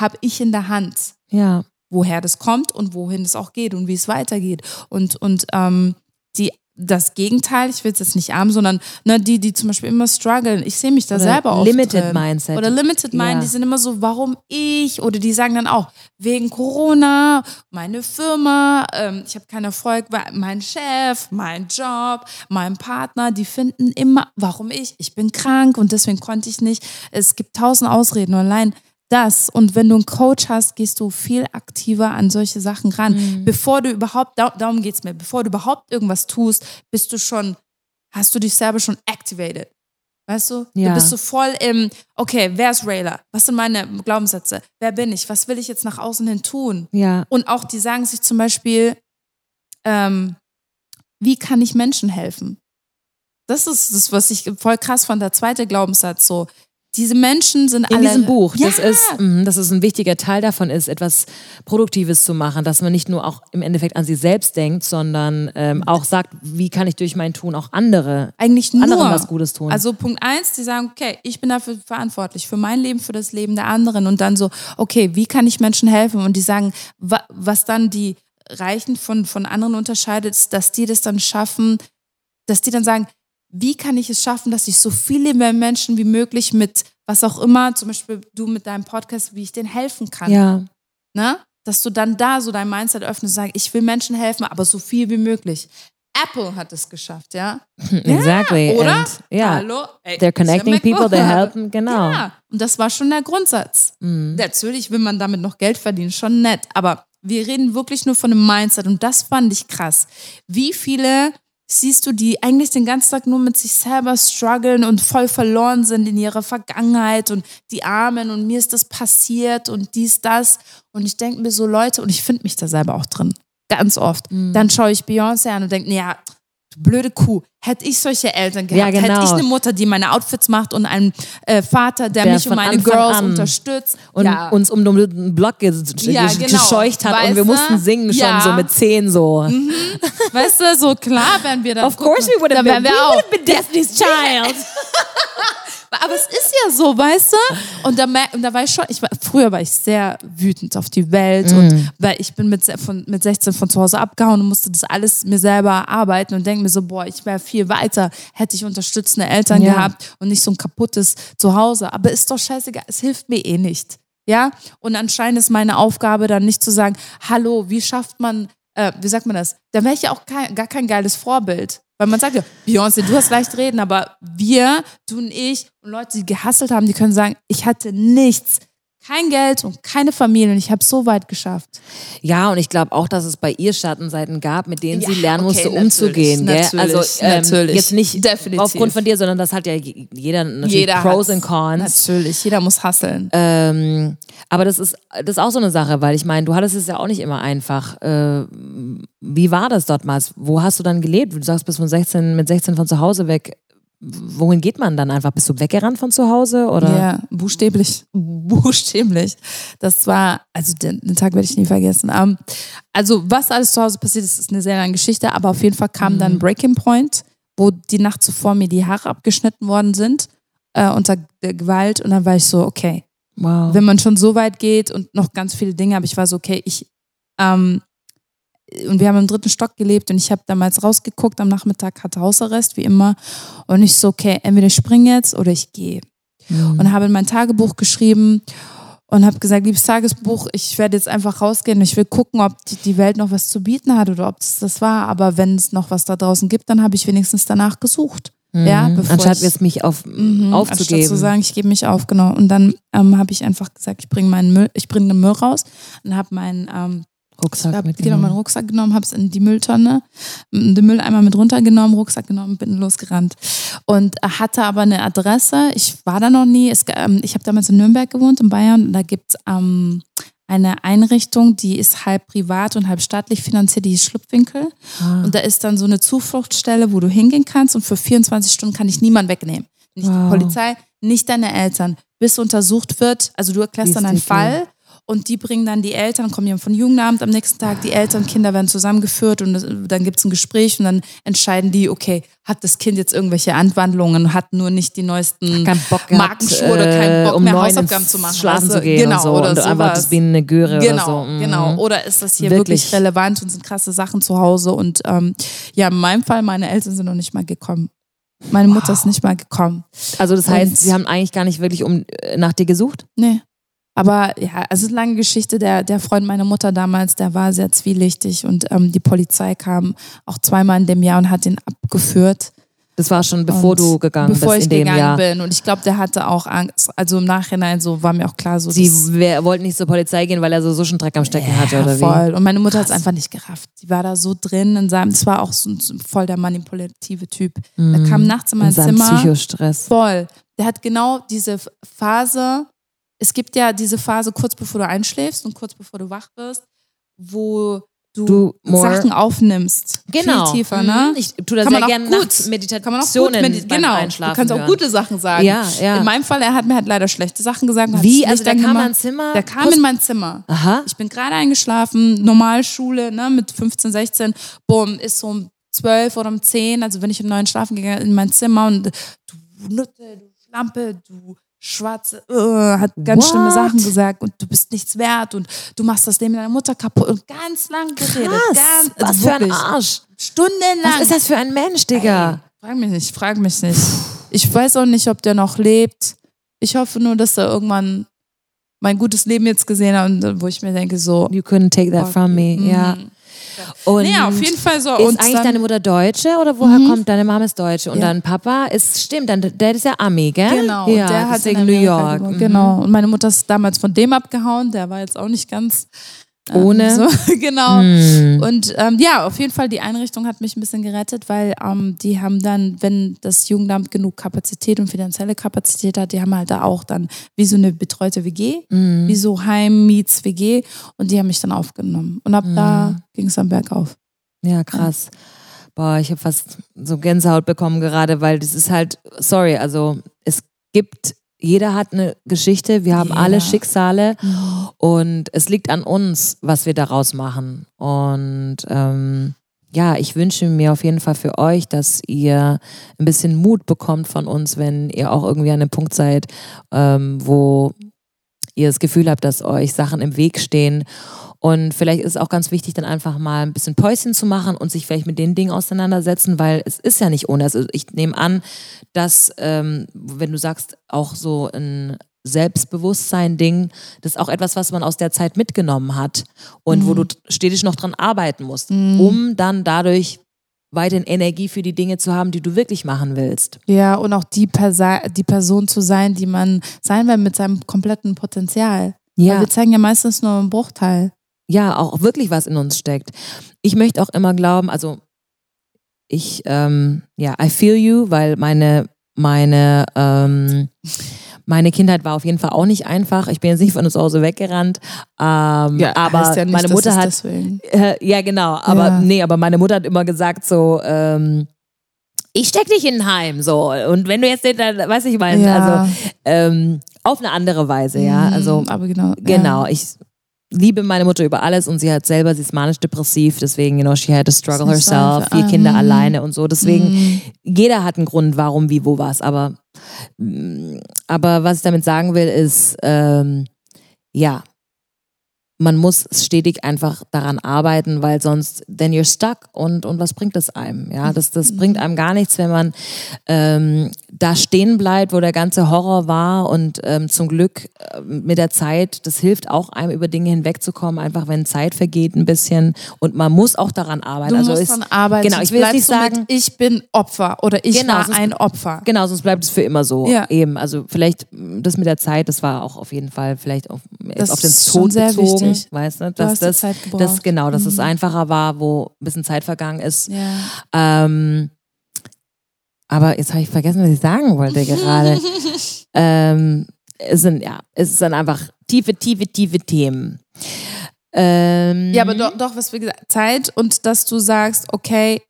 habe ich in der Hand ja. woher das kommt und wohin es auch geht und wie es weitergeht. Und, und ähm, die, das Gegenteil, ich will es jetzt nicht arm, sondern ne, die, die zum Beispiel immer strugglen, ich sehe mich da Oder selber oft Limited drin. Mindset. Oder Limited Mind, Ja. die sind immer so, warum ich? Oder die sagen dann auch, wegen Corona, meine Firma, ähm, ich habe keinen Erfolg, mein Chef, mein Job, mein Partner, die finden immer, warum ich? Ich bin krank und deswegen konnte ich nicht. Es gibt tausend Ausreden. Allein das. Und wenn du einen Coach hast, gehst du viel aktiver an solche Sachen ran. Mhm. Bevor du überhaupt, da, darum geht es mir, bevor du überhaupt irgendwas tust, bist du schon, hast du dich selber schon activated. Weißt du? Ja. Du bist so voll im, okay, wer ist Rayla? Was sind meine Glaubenssätze? Wer bin ich? Was will ich jetzt nach außen hin tun? Ja. Und auch die sagen sich zum Beispiel, ähm, wie kann ich Menschen helfen? Das ist das, was ich voll krass fand, der zweite Glaubenssatz so. Diese Menschen sind In alle. diesem Buch, ja, das ist, mhm, dass es ein wichtiger Teil davon ist, etwas Produktives zu machen, dass man nicht nur auch im Endeffekt an sich selbst denkt, sondern ähm, auch sagt, wie kann ich durch mein Tun auch andere, eigentlich nur anderen was Gutes tun. Also Punkt eins, die sagen, okay, ich bin dafür verantwortlich, für mein Leben, für das Leben der anderen. Und dann so, okay, wie kann ich Menschen helfen? Und die sagen, wa was dann die Reichen von, von anderen unterscheidet, ist, dass die das dann schaffen, dass die dann sagen, wie kann ich es schaffen, dass ich so viele mehr Menschen wie möglich mit was auch immer, zum Beispiel du mit deinem Podcast, wie ich denen helfen kann. ja. Ne? Dass du dann da so dein Mindset öffnest und sagst, ich will Menschen helfen, aber so viel wie möglich. Apple hat es geschafft, ja? exactly. Oder? And, ja. Hallo? Ey, They're connecting ja people, they're helping, genau. Ja, und das war schon der Grundsatz. Mhm. Natürlich will man damit noch Geld verdienen, schon nett. Aber wir reden wirklich nur von einem Mindset und das fand ich krass. Wie viele siehst du, die eigentlich den ganzen Tag nur mit sich selber strugglen und voll verloren sind in ihrer Vergangenheit und die Armen und mir ist das passiert und dies, das. Und ich denke mir so, Leute, und ich finde mich da selber auch drin. Ganz oft. Mhm. Dann schaue ich Beyoncé an und denke, ja, du blöde Kuh, hätte ich solche Eltern gehabt, Ja, genau. hätte ich eine Mutter, die meine Outfits macht und einen äh, Vater, der, Der mich und meine Anfang Girls an unterstützt. Und ja. uns um den Block ge Ja, ge genau. gescheucht hat und Weißt wir du? mussten singen schon. Mhm. so mit zehn so. Weißt du, so klar wären wir dann. Of course we would have been, wir we auch. would have been Destiny's Child. aber es ist ja so, weißt du? Und da, und da war ich schon, ich war, früher war ich sehr wütend auf die Welt mm. und weil ich bin mit, von, mit 16 von zu Hause abgehauen und musste das alles mir selber erarbeiten und denke mir so, boah, ich wäre viel weiter, hätte ich unterstützende Eltern ja. gehabt und nicht so ein kaputtes Zuhause. Aber ist doch scheißegal, es hilft mir eh nicht. Ja, und anscheinend ist meine Aufgabe dann nicht zu sagen, hallo, wie schafft man, äh, wie sagt man das? Da wäre ich ja auch kein, gar kein geiles Vorbild. Weil man sagt ja, Beyoncé, du hast leicht reden, aber wir, du und ich und Leute, die gehasselt haben, die können sagen, ich hatte nichts kein Geld und keine Familie und ich habe so weit geschafft. Ja, und ich glaube auch, dass es bei ihr Schattenseiten gab, mit denen ja, sie lernen okay, musste, umzugehen. Natürlich, gell? Also ähm, natürlich. jetzt nicht Definitiv. aufgrund von dir, sondern das hat ja jeder natürlich jeder Pros und Cons. Natürlich, jeder muss hasseln. Ähm, aber das ist, das ist auch so eine Sache, weil ich meine, du hattest es ja auch nicht immer einfach. Äh, wie war das dortmals? Wo hast du dann gelebt? Du sagst, bist von 16, mit 16 von zu Hause weg wohin geht man dann einfach? Bist du weggerannt von zu Hause oder? Ja, buchstäblich, buchstäblich. Das war, also den, den Tag werde ich nie vergessen. Um, ähm, also was alles zu Hause passiert ist, ist eine sehr lange Geschichte, aber auf jeden Fall kam mhm. dann Breaking Point, wo die Nacht zuvor mir die Haare abgeschnitten worden sind äh, unter Gewalt und dann war ich so, okay, wow. wenn man schon so weit geht und noch ganz viele Dinge, aber ich war so, okay, ich ähm, und wir haben im dritten Stock gelebt und ich habe damals rausgeguckt, am Nachmittag hatte Hausarrest, wie immer. Und ich so, okay, entweder ich springe jetzt oder ich gehe. Mhm. Und habe in mein Tagebuch geschrieben und habe gesagt, liebes Tagesbuch, ich werde jetzt einfach rausgehen. Ich will gucken, ob die Welt noch was zu bieten hat oder ob es das war. Aber wenn es noch was da draußen gibt, dann habe ich wenigstens danach gesucht. Mhm. Ja, anstatt jetzt mich auf, mhm, aufzugeben. Anstatt zu sagen, ich gebe mich auf, genau. Und dann ähm, habe ich einfach gesagt, ich bringe meinen Müll, ich bringe den Müll raus und habe meinen ähm, Rucksack ich hab, Genau, meinen Rucksack genommen, habe es in die Mülltonne, den Mülleimer mit runtergenommen, Rucksack genommen, bin losgerannt. Und hatte aber eine Adresse, ich war da noch nie, es, ähm, ich habe damals in Nürnberg gewohnt, in Bayern, und da gibt es ähm, eine Einrichtung, die ist halb privat und halb staatlich finanziert, die ist Schlupfwinkel. Ah. Und da ist dann so eine Zufluchtsstelle, wo du hingehen kannst und für 24 Stunden kann ich niemand wegnehmen. Nicht wow. die Polizei, nicht deine Eltern, bis untersucht wird. Also du erklärst dann einen Fall und die bringen dann die Eltern, kommen ja von Jugendamt am nächsten Tag, die Eltern, Kinder werden zusammengeführt und dann gibt es ein Gespräch und dann entscheiden die, okay, hat das Kind jetzt irgendwelche Anwandlungen, hat nur nicht die neuesten Markenschuhe oder keinen Bock um mehr Hausaufgaben zu machen. Schlafen also, zu gehen genau, und so oder und das wie eine Göre genau, oder so. Mhm. Genau, oder ist das hier wirklich. wirklich, relevant und sind krasse Sachen zu Hause und ähm, ja, in meinem Fall, meine Eltern sind noch nicht mal gekommen. Meine Mutter wow. ist nicht mal gekommen. Also das heißt, und sie haben eigentlich gar nicht wirklich um, äh, nach dir gesucht? Nee. Aber ja, es ist eine lange Geschichte. Der, der Freund meiner Mutter damals, der war sehr zwielichtig und ähm, die Polizei kam auch zweimal in dem Jahr und hat ihn abgeführt. Das war schon bevor und du gegangen bevor bist in dem Jahr. Bevor ich gegangen bin. Und ich glaube, der hatte auch Angst. Also im Nachhinein so war mir auch klar, so. Sie wollten nicht zur Polizei gehen, weil er so, so schon Dreck am Stecken ja, hatte, oder voll. wie? Und meine Mutter hat es einfach nicht gerafft. Sie war da so drin in seinem, das war auch so, so voll der manipulative Typ. Mhm. Er kam nachts in mein in Zimmer. Psychostress. Voll. Der hat genau diese Phase es gibt ja diese Phase kurz bevor du einschläfst und kurz bevor du wach wirst, wo du, du Sachen aufnimmst. Genau. Viel tiefer, ne? Mhm. Ich tue das kann sehr gerne gut, Meditationen kann man auch gut medit genau. Einschlafen Du kannst auch hören. gute Sachen sagen. Ja, ja. In meinem Fall, er hat mir halt leider schlechte Sachen gesagt. Wie? Also der kam in mein Zimmer? Der kam in mein Zimmer. Aha. Ich bin gerade eingeschlafen, Normalschule, ne, mit 15, 16. Boom, ist so um 12 oder um 10, also wenn ich um 9 schlafen gegangen in mein Zimmer und du Nutte, du Schlampe, du schwarze, uh, hat ganz What? schlimme Sachen gesagt und du bist nichts wert und du machst das Leben deiner Mutter kaputt und ganz lang geredet. Krass, ganz, also was für ein Arsch. Stundenlang. Was ist das für ein Mensch, Digga? Ey, frag mich nicht, frag mich nicht. Ich weiß auch nicht, ob der noch lebt. Ich hoffe nur, dass er irgendwann mein gutes Leben jetzt gesehen hat und wo ich mir denke so. You couldn't take that from me, ja. Und ja, auf jeden Fall so. Ist und eigentlich deine Mutter Deutsche oder woher mhm. kommt deine Mama ist Deutsche und ja. dein Papa ist stimmt, dann der ist ja Ami, gell? Genau. Ja, der hat in New York. Mhm. Genau. Und meine Mutter ist damals von dem abgehauen. Der war jetzt auch nicht ganz ohne. Ähm, so, genau. Hm. Und ähm, ja, auf jeden Fall, die Einrichtung hat mich ein bisschen gerettet, weil ähm, die haben dann, wenn das Jugendamt genug Kapazität und finanzielle Kapazität hat, die haben halt da auch dann wie so eine betreute WG, hm. wie so Heim meets WG und die haben mich dann aufgenommen. Und ab hm. da ging es dann bergauf. Ja, krass. Boah, ich habe fast so Gänsehaut bekommen gerade, weil das ist halt, sorry, also es gibt jeder hat eine Geschichte, wir haben jeder. alle Schicksale mhm. und es liegt an uns, was wir daraus machen. Und ähm, ja, ich wünsche mir auf jeden Fall für euch, dass ihr ein bisschen Mut bekommt von uns, wenn ihr auch irgendwie an einem Punkt seid, ähm, wo ihr das Gefühl habt, dass euch Sachen im Weg stehen. Und vielleicht ist es auch ganz wichtig, dann einfach mal ein bisschen Päuschen zu machen und sich vielleicht mit den Dingen auseinandersetzen, weil es ist ja nicht ohne. Also ich nehme an, dass, ähm, wenn du sagst, auch so ein Selbstbewusstsein-Ding, das ist auch etwas, was man aus der Zeit mitgenommen hat und mhm. wo du stetig noch dran arbeiten musst, mhm. um dann dadurch weiterhin Energie für die Dinge zu haben, die du wirklich machen willst. Ja, und auch die, Persa die Person zu sein, die man sein will mit seinem kompletten Potenzial. Ja. Weil wir zeigen ja meistens nur einen Bruchteil. Ja, auch wirklich was in uns steckt. Ich möchte auch immer glauben, also ich, ähm, ja, I feel you, weil meine, meine, ähm, meine Kindheit war auf jeden Fall auch nicht einfach. Ich bin jetzt nicht von zu Hause weggerannt. Ähm, ja, aber ja nicht, meine Mutter hat. Äh, ja, genau. Aber ja. nee, aber meine Mutter hat immer gesagt so, ähm, ich steck dich in ein Heim, so. Und wenn du jetzt den, dann, weiß ich mal, ja. also ähm, auf eine andere Weise, ja. Mhm, also aber genau. Genau. Ich liebe meine Mutter über alles und sie hat selber, sie ist manisch-depressiv, deswegen, you know, she had to struggle herself, vier Kinder um. alleine und so. Deswegen, mm. jeder hat einen Grund, warum, wie, wo, was. Aber, aber was ich damit sagen will, ist, ähm, ja, man muss stetig einfach daran arbeiten, weil sonst, then you're stuck und, und was bringt es einem? Ja, das, das mhm. bringt einem gar nichts, wenn man ähm, da stehen bleibt, wo der ganze Horror war und ähm, zum Glück äh, mit der Zeit, das hilft auch einem über Dinge hinwegzukommen, einfach wenn Zeit vergeht ein bisschen und man muss auch daran arbeiten. Du also musst ist, daran arbeiten. Genau, ich will nicht sagen, mit, ich bin Opfer oder ich genau, war sonst, ein Opfer. Genau, sonst bleibt es für immer so. Ja. Eben, also vielleicht das mit der Zeit, das war auch auf jeden Fall vielleicht auf, das auf den Tod bezogen, wichtig. weißt du, dass du das, das genau, dass mhm. es einfacher war, wo ein bisschen Zeit vergangen ist. Ja. Ähm, aber jetzt habe ich vergessen, was ich sagen wollte gerade. ähm, es sind, ja, es sind einfach tiefe, tiefe, tiefe Themen. Ähm, ja, aber doch, doch, was wir gesagt Zeit und dass du sagst, okay,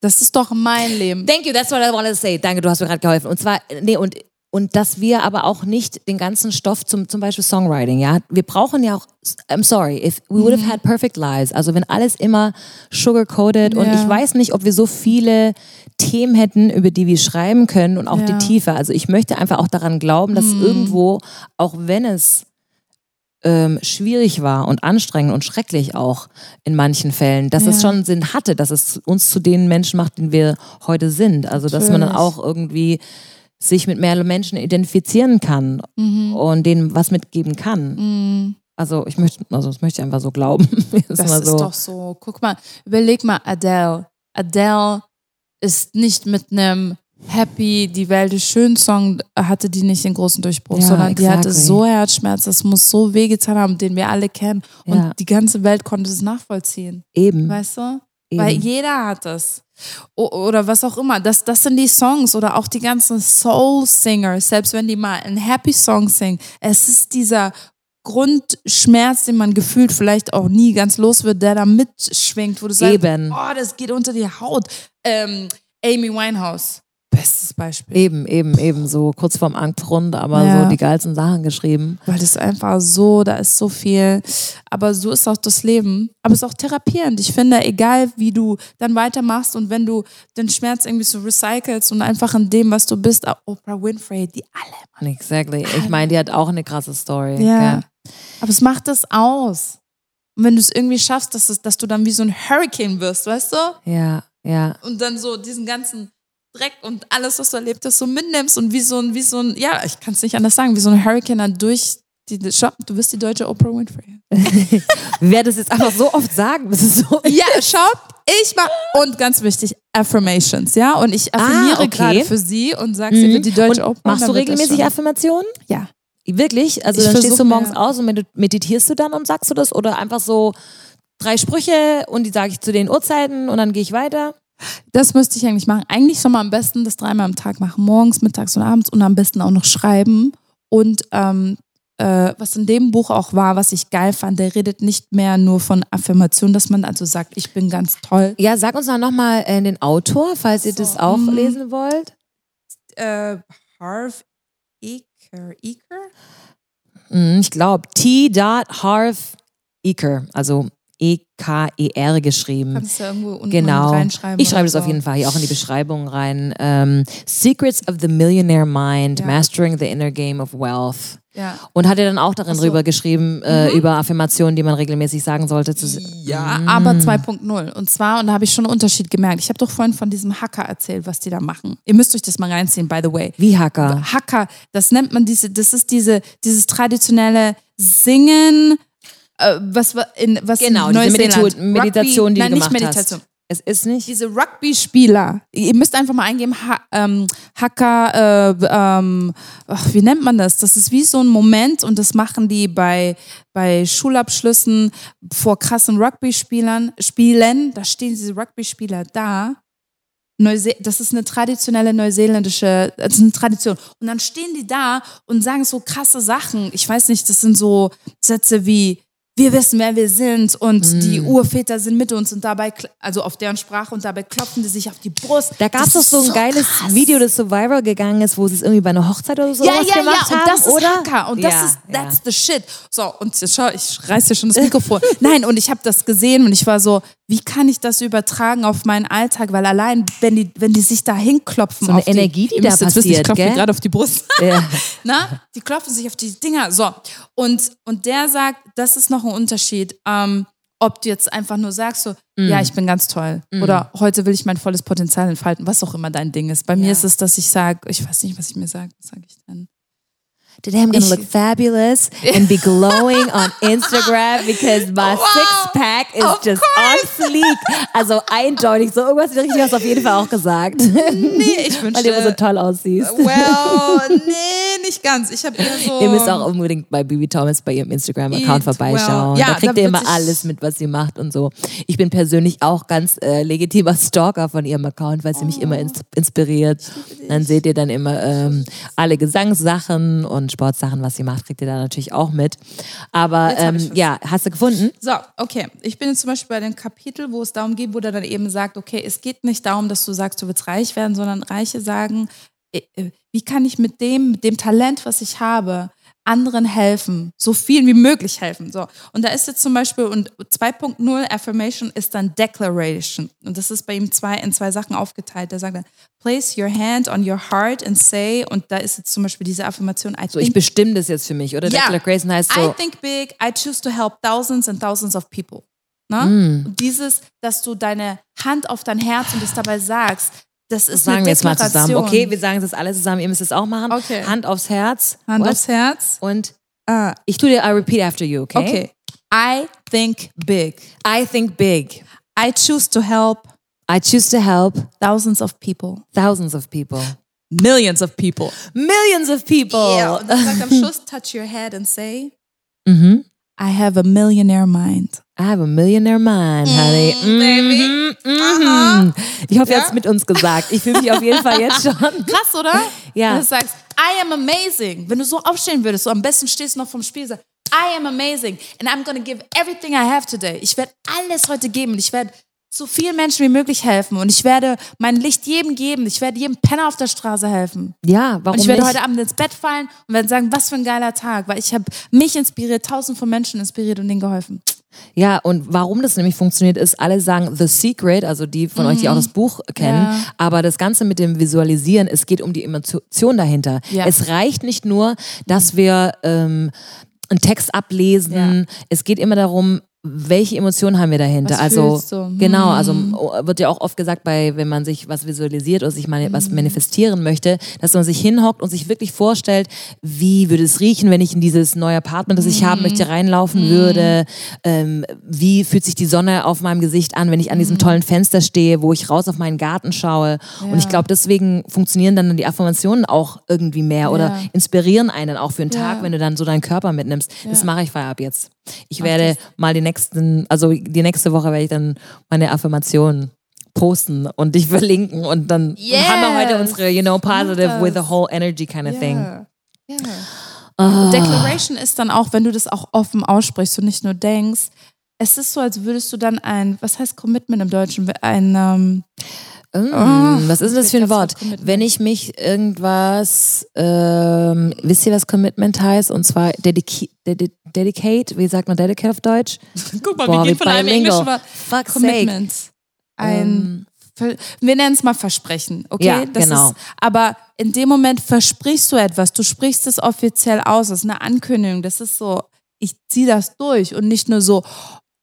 das ist doch mein Leben. Thank you, that's what I wanted to say. Danke, du hast mir gerade geholfen. Und zwar, nee, und und dass wir aber auch nicht den ganzen Stoff zum zum Beispiel Songwriting, ja, wir brauchen ja auch, I'm sorry, if we would have mhm. had perfect lives, also wenn alles immer sugar-coated ja. und ich weiß nicht, ob wir so viele Themen hätten, über die wir schreiben können und auch ja. die Tiefe. Also ich möchte einfach auch daran glauben, dass mhm. irgendwo, auch wenn es ähm, schwierig war und anstrengend und schrecklich auch in manchen Fällen, dass ja. es schon Sinn hatte, dass es uns zu den Menschen macht, den wir heute sind. Also dass man dann auch irgendwie sich mit mehr Menschen identifizieren kann mhm. und denen was mitgeben kann. Mhm. Also ich möchte, also das möchte ich einfach so glauben. das ist so. doch so. Guck mal, überleg mal Adele. Adele ist nicht mit einem Happy, die Welt ist schön Song hatte die nicht den großen Durchbruch, ja, sondern exactly. die hatte so Herzschmerz, das muss so wehgetan haben, den wir alle kennen. Und ja. die ganze Welt konnte es nachvollziehen. Eben. Weißt du? Eben. Weil jeder hat das. Oder was auch immer. Das, das sind die Songs oder auch die ganzen Soul-Singers, selbst wenn die mal einen Happy Song singen. Es ist dieser Grundschmerz, den man gefühlt vielleicht auch nie ganz los wird, der da mitschwingt, wo du sagst, Eben. oh, das geht unter die Haut. Ähm, Amy Winehouse bestes Beispiel. Eben, eben, eben, so kurz vorm Abgrund, aber ja. so die geilsten Sachen geschrieben. Weil das einfach so, da ist so viel. Aber so ist auch das Leben. Aber es ist auch therapierend. Ich finde, egal wie du dann weitermachst und wenn du den Schmerz irgendwie so recycelst und einfach in dem, was du bist, Oprah Winfrey, die alle. Exactly. Ich meine, die hat auch eine krasse Story. Ja. ja. Aber es macht das aus. Und wenn du es irgendwie schaffst, dass, es, dass du dann wie so ein Hurricane wirst, weißt du? Ja, ja. Und dann so diesen ganzen Dreck und alles, was du erlebt hast, so mitnimmst und wie so ein, wie so ein, ja, ich kann es nicht anders sagen, wie so ein Hurricane durch die, schau, du bist die deutsche Oprah Winfrey. Wir werden das jetzt einfach so oft sagen, bis es so Ja, schau, ich mach, und ganz wichtig, Affirmations, ja, und ich ah, affirmiere ah, okay. gerade für sie und sage, mhm. sie wird die deutsche und Oprah. Machst du regelmäßig Affirmationen? Ja. Wirklich? Also ich dann stehst du morgens mehr. aus und meditierst du dann und sagst du das oder einfach so drei Sprüche und die sage ich zu den Uhrzeiten und dann gehe ich weiter? Das müsste ich eigentlich machen. Eigentlich soll man am besten das dreimal am Tag machen. Morgens, mittags und abends und am besten auch noch schreiben. Und ähm, äh, was in dem Buch auch war, was ich geil fand, der redet nicht mehr nur von Affirmation, dass man also sagt, ich bin ganz toll. Ja, sag uns dann nochmal äh, den Autor, falls ihr so, das auch mm, lesen wollt. Äh, Harv Eker. Eker? Mm, ich glaube, T. Harv Eker. Also E-K-E-R geschrieben. Kannst du ja irgendwo unten Genau. reinschreiben. Ich schreibe das so. auf jeden Fall hier auch in die Beschreibung rein. Ähm, Secrets of the Millionaire Mind, Ja. Mastering the Inner Game of Wealth. Ja. Und hat er dann auch darin so. drüber geschrieben, äh, über Affirmationen, die man regelmäßig sagen sollte. Zu, Ja, aber 2.0. Und zwar, und da habe ich schon einen Unterschied gemerkt. Ich habe doch vorhin von diesem Hacker erzählt, was die da machen. Ihr müsst euch das mal reinziehen, by the way. wie Hacker. Hacker, das nennt man diese, das ist diese, dieses traditionelle Singen, äh, was war in was Genau, in diese Neuseeland. Meditu- Meditation, die Nein, du nicht gemacht Meditation. hast. Es ist nicht. Diese Rugby-Spieler, ihr müsst einfach mal eingeben, ha ähm, Hacker, äh, ähm, ach, wie nennt man das? Das ist wie so ein Moment und das machen die bei, bei Schulabschlüssen vor krassen Rugby-Spielern, Spielen, da stehen diese Rugby-Spieler da. Neuse das ist eine traditionelle neuseeländische, das ist eine Tradition. Und dann stehen die da und sagen so krasse Sachen. Ich weiß nicht, das sind so Sätze wie, wir wissen, wer wir sind und Mm. die Urväter sind mit uns und dabei, also auf deren Sprache und dabei klopfen die sich auf die Brust. Da gab es doch so ein geiles krass. Video, das so viral gegangen ist, wo sie es irgendwie bei einer Hochzeit oder so Ja, ja, gemacht ja, und haben, das ist oder? Hacker und das Ja, ist, ja. that's the shit. So, und jetzt schau, ich reiß dir schon das Mikrofon. Nein, und ich habe das gesehen und ich war so, wie kann ich das übertragen auf meinen Alltag? Weil allein, wenn die, wenn die sich da hinklopfen. So eine auf die, Energie, die ihr da jetzt wissen, passiert, Ich klopfe mir gerade auf die Brust. Ja. Na, die klopfen sich auf die Dinger. So. Und, und der sagt, das ist noch ein Unterschied. Ähm, ob du jetzt einfach nur sagst, so, Mm. ja, ich bin ganz toll. Oder heute will ich mein volles Potenzial entfalten, was auch immer dein Ding ist. Bei mir Ja. ist es, dass ich sage, ich weiß nicht, was ich mir sage. Was sage ich denn? Today I'm gonna Ich- look fabulous and be glowing on Instagram because my Wow. six pack is just on fleek. Also eindeutig, so irgendwas der Richtung hast du auf jeden Fall auch gesagt. Nee, ich Weil du immer so toll aussiehst. Well, nee, nicht ganz. Ich habe eher so. Ihr müsst auch unbedingt bei Bibi Thomas bei ihrem Instagram-Account vorbeischauen. well. Ja, da kriegt da ihr immer alles mit, was sie macht und so. Ich bin persönlich auch ganz äh, legitimer Stalker von ihrem Account, weil sie mich immer ins inspiriert. Dann seht ihr dann immer ähm, alle Gesangssachen und Sportsachen, was sie macht, kriegt ihr da natürlich auch mit. Aber ähm, ja, hast du gefunden? So, okay. Ich bin jetzt zum Beispiel bei dem Kapitel, wo es darum geht, wo der dann eben sagt, okay, es geht nicht darum, dass du sagst, du willst reich werden, sondern Reiche sagen, äh, äh, wie kann ich mit dem, mit dem Talent, was ich habe, anderen helfen, so viel wie möglich helfen. So. Und da ist jetzt zum Beispiel, und 2.0 Affirmation ist dann Declaration. Und das ist bei ihm zwei, in zwei Sachen aufgeteilt. Der sagt dann, place your hand on your heart and say, und da ist jetzt zum Beispiel diese Affirmation, I So, ich bestimme das jetzt für mich, oder? Ja. Declaration heißt I so, think big, I choose to help thousands and thousands of people. Ne? Mm. Und dieses, dass du deine Hand auf dein Herz und es dabei sagst, das ist sagen wir jetzt mal zusammen. Okay, wir sagen das alle zusammen. Ihr müsst es auch machen. Okay. Hand aufs Herz. Hand What? aufs Herz. Und Ah, ich tue dir, I repeat after you, okay? okay. I think big. I think big. I choose to help I choose to help thousands of people. thousands of people. Millions of people. Millions of people. Ja, und dann sagt am Schluss, touch your head and say, Mhm. I have a millionaire mind. I have a millionaire mind, honey. Mm, baby. Mhm. Aha. Ich hoffe, ihr Ja? habt es mit uns gesagt. Ich fühle mich auf jeden Fall jetzt schon. Krass, oder? Ja. Wenn du sagst, I am amazing. Wenn du so aufstehen würdest, so am besten stehst du noch vom Spiel und sagst, I am amazing and I'm gonna give everything I have today. Ich werde alles heute geben und ich werde so vielen Menschen wie möglich helfen und ich werde mein Licht jedem geben. Ich werde jedem Penner auf der Straße helfen. Ja, warum Und ich werde nicht? heute Abend ins Bett fallen und werde sagen, was für ein geiler Tag, weil ich habe mich inspiriert, tausend von Menschen inspiriert und denen geholfen. Ja, und warum das nämlich funktioniert, ist, alle sagen The Secret, also die von euch, die auch das Buch kennen, Mhm. Ja. aber das Ganze mit dem Visualisieren, es geht um die Emotion dahinter. Ja. Es reicht nicht nur, dass wir ähm, einen Text ablesen, es geht immer darum, welche Emotionen haben wir dahinter? Was also genau, also Hm. wird ja auch oft gesagt, bei wenn man sich was visualisiert oder sich mal Hm. was manifestieren möchte, dass man sich hinhockt und sich wirklich vorstellt, wie würde es riechen, wenn ich in dieses neue Apartment, das ich haben möchte, Hm. reinlaufen würde. Ähm, wie fühlt sich die Sonne auf meinem Gesicht an, wenn ich an diesem Hm. tollen Fenster stehe, wo ich raus auf meinen Garten schaue. Und ich glaube, deswegen funktionieren dann die Affirmationen auch irgendwie mehr oder Ja. inspirieren einen auch für einen Ja. Tag, wenn du dann so deinen Körper mitnimmst. Das Ja. mache ich ab jetzt. Ich werde mal die nächsten, also die nächste Woche werde ich dann meine Affirmationen posten und dich verlinken und dann Yes. haben wir heute unsere, you know, positive with the das. whole energy kind of thing. Ja. Ja. Ah. Declaration ist dann auch, wenn du das auch offen aussprichst und nicht nur denkst, es ist so, als würdest du dann ein, was heißt Commitment im Deutschen? Ein, ähm, Mm, Oh, was ist das für ein Wort? Wenn ich mich irgendwas, ähm, wisst ihr, was Commitment heißt? Und zwar dedici dedi dedicate, wie sagt man dedicate auf Deutsch? Guck mal, Boah, wir wie gehen von einem englischen Wort. Fuck's sake. Commitment. Ein, Ähm, Ver- wir nennen es mal Versprechen, okay? Ja, das genau. Ist, aber in dem Moment versprichst du etwas, du sprichst es offiziell aus, das ist eine Ankündigung, das ist so, ich ziehe das durch und nicht nur so,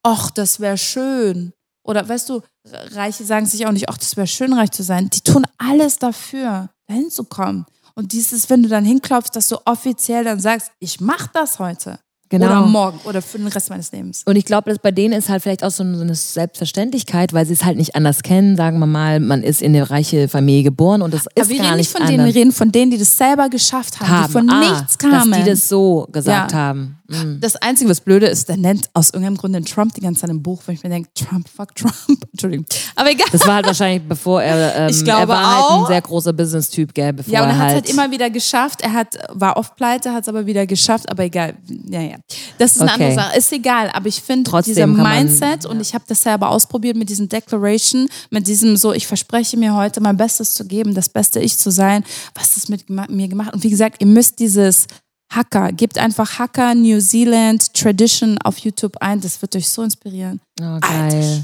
ach, das wäre schön. Oder weißt du, Reiche sagen sich auch nicht, ach, das wäre schön, reich zu sein. Die tun alles dafür, dahin zu kommen. Und dieses, wenn du dann hinklopfst, dass du offiziell dann sagst, ich mach das heute. Genau. Oder morgen oder für den Rest meines Lebens. Und ich glaube, dass bei denen ist halt vielleicht auch so eine Selbstverständlichkeit, weil sie es halt nicht anders kennen. Sagen wir mal, man ist in eine reiche Familie geboren und das Aber ist wir gar reden nicht nicht von denen, wir anders. reden von denen, die das selber geschafft haben, haben. die von ah, nichts kamen. Dass die das so gesagt Ja. haben. Mhm. Das Einzige, was blöde ist, der nennt aus irgendeinem Grund den Trump die ganze Zeit im Buch, wenn ich mir denke, Trump, fuck Trump. Entschuldigung. Aber egal. Das war halt wahrscheinlich, bevor er, ähm, Ich glaube er war halt ein auch. sehr großer Business-Typ, gell, bevor ja, und er er hat halt, halt immer wieder geschafft. Er hat, war oft pleite, hat es aber wieder geschafft. Aber egal. Ja, ja. Das ist eine Okay. andere Sache. Ist egal. Aber ich finde, dieser kann man- Mindset, und ich habe das selber ausprobiert mit diesem Declaration, mit diesem so, ich verspreche mir heute mein Bestes zu geben, das beste Ich zu sein. Was das mit mir gemacht? Und wie gesagt, ihr müsst dieses Hacker, gebt einfach Hacker New Zealand Tradition auf YouTube ein. Das wird euch so inspirieren. oh, geil,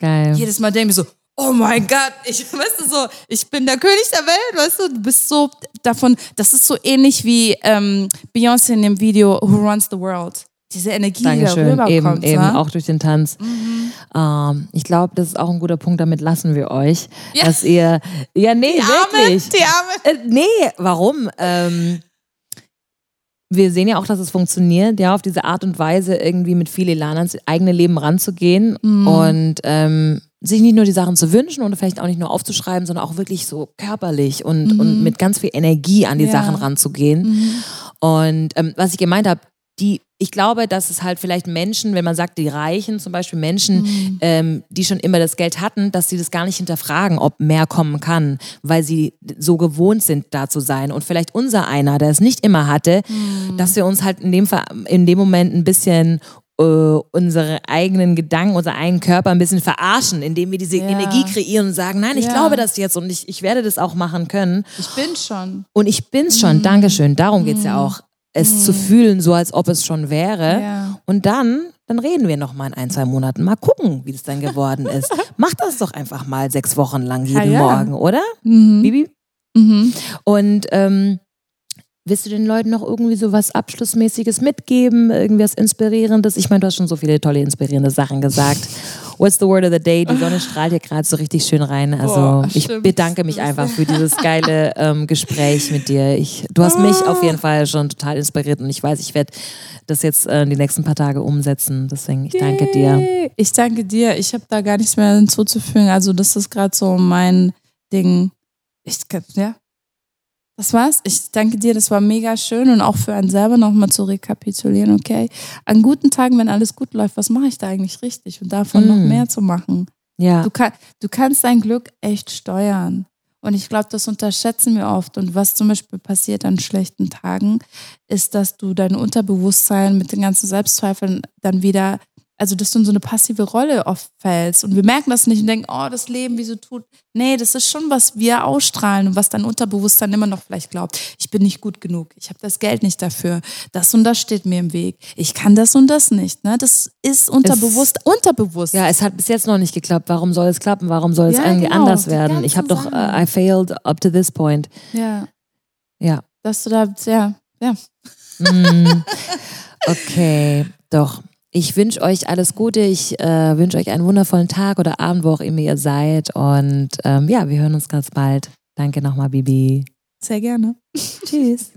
geil. jedes Mal denke ich so, oh mein Gott, ich, weißt du so, ich bin der König der Welt, weißt du, du bist so davon, das ist so ähnlich wie ähm, Beyoncé in dem Video Who Runs the World. Diese Energie, die da Dankeschön, rüberkommt. eben, eben, ne? auch durch den Tanz. Ähm, ich glaube, das ist auch ein guter Punkt, damit lassen wir euch, Ja. dass ihr, ja, nee, die Arme, wirklich. die Arme. Äh, nee, warum? Ähm, wir sehen ja auch, dass es funktioniert, ja, auf diese Art und Weise irgendwie mit viel Elan ans eigene Leben ranzugehen Mhm. und ähm, sich nicht nur die Sachen zu wünschen und vielleicht auch nicht nur aufzuschreiben, sondern auch wirklich so körperlich und, und mit ganz viel Energie an die Ja. Sachen ranzugehen. Und ähm, was ich gemeint habe, die, ich glaube, dass es halt vielleicht Menschen, wenn man sagt, die Reichen, zum Beispiel Menschen, ähm, die schon immer das Geld hatten, dass sie das gar nicht hinterfragen, ob mehr kommen kann, weil sie so gewohnt sind, da zu sein. Und vielleicht unser einer, der es nicht immer hatte, dass wir uns halt in dem, in dem Moment ein bisschen äh, unsere eigenen Gedanken, unseren eigenen Körper ein bisschen verarschen, indem wir diese Ja. Energie kreieren und sagen, nein, ich Ja. glaube das jetzt und ich, ich werde das auch machen können. Ich bin schon. Und ich bin's schon, Mhm. Dankeschön. Darum geht's ja auch. Es zu fühlen, so als ob es schon wäre. Ja. Und dann, dann reden wir noch mal in ein, zwei Monaten. Mal gucken, wie das dann geworden ist. Mach das doch einfach mal sechs Wochen lang jeden. Morgen, oder? Mhm. Bibi? Mhm. Und ähm, willst du den Leuten noch irgendwie so was Abschlussmäßiges mitgeben? Irgendwas Inspirierendes? Ich meine, du hast schon so viele tolle, inspirierende Sachen gesagt. What's the word of the day? Die Sonne strahlt hier gerade so richtig schön rein. Also Boah, ich bedanke mich einfach für dieses geile ähm, Gespräch mit dir. Ich, du hast mich auf jeden Fall schon total inspiriert und ich weiß, ich werde das jetzt äh, die nächsten paar Tage umsetzen. Deswegen, ich danke dir. Ich danke dir. Ich habe da gar nichts mehr hinzuzufügen. Also das ist gerade so mein Ding. Ich, ja. Das war's. Ich danke dir. Das war mega schön und auch für einen selber nochmal zu rekapitulieren. Okay, an guten Tagen, wenn alles gut läuft, was mache ich da eigentlich richtig und davon noch Mm. mehr zu machen. Ja, Du, kann, du kannst dein Glück echt steuern. Und ich glaube, das unterschätzen wir oft. Und was zum Beispiel passiert an schlechten Tagen, ist, dass du dein Unterbewusstsein mit den ganzen Selbstzweifeln dann wieder, also dass du in so eine passive Rolle oft fällst. Und wir merken das nicht und denken, oh, das Leben, wie so tut. Nee, das ist schon, was wir ausstrahlen und was dein Unterbewusstsein immer noch vielleicht glaubt. Ich bin nicht gut genug. Ich habe das Geld nicht dafür. Das und das steht mir im Weg. Ich kann das und das nicht. Ne? Das ist unterbewusst, unterbewusst. ja, es hat bis jetzt noch nicht geklappt. Warum soll es klappen? Warum soll es Ja, irgendwie genau, anders werden? Ich habe doch, Sachen. I failed up to this point. ja. Ja. Dass du da, ja, ja. Mm, okay, doch. Ich wünsche euch alles Gute. Ich äh, wünsche euch einen wundervollen Tag oder Abend, wo auch immer ihr seid. Und ähm, ja, wir hören uns ganz bald. Danke nochmal, Bibi. Sehr gerne. Tschüss.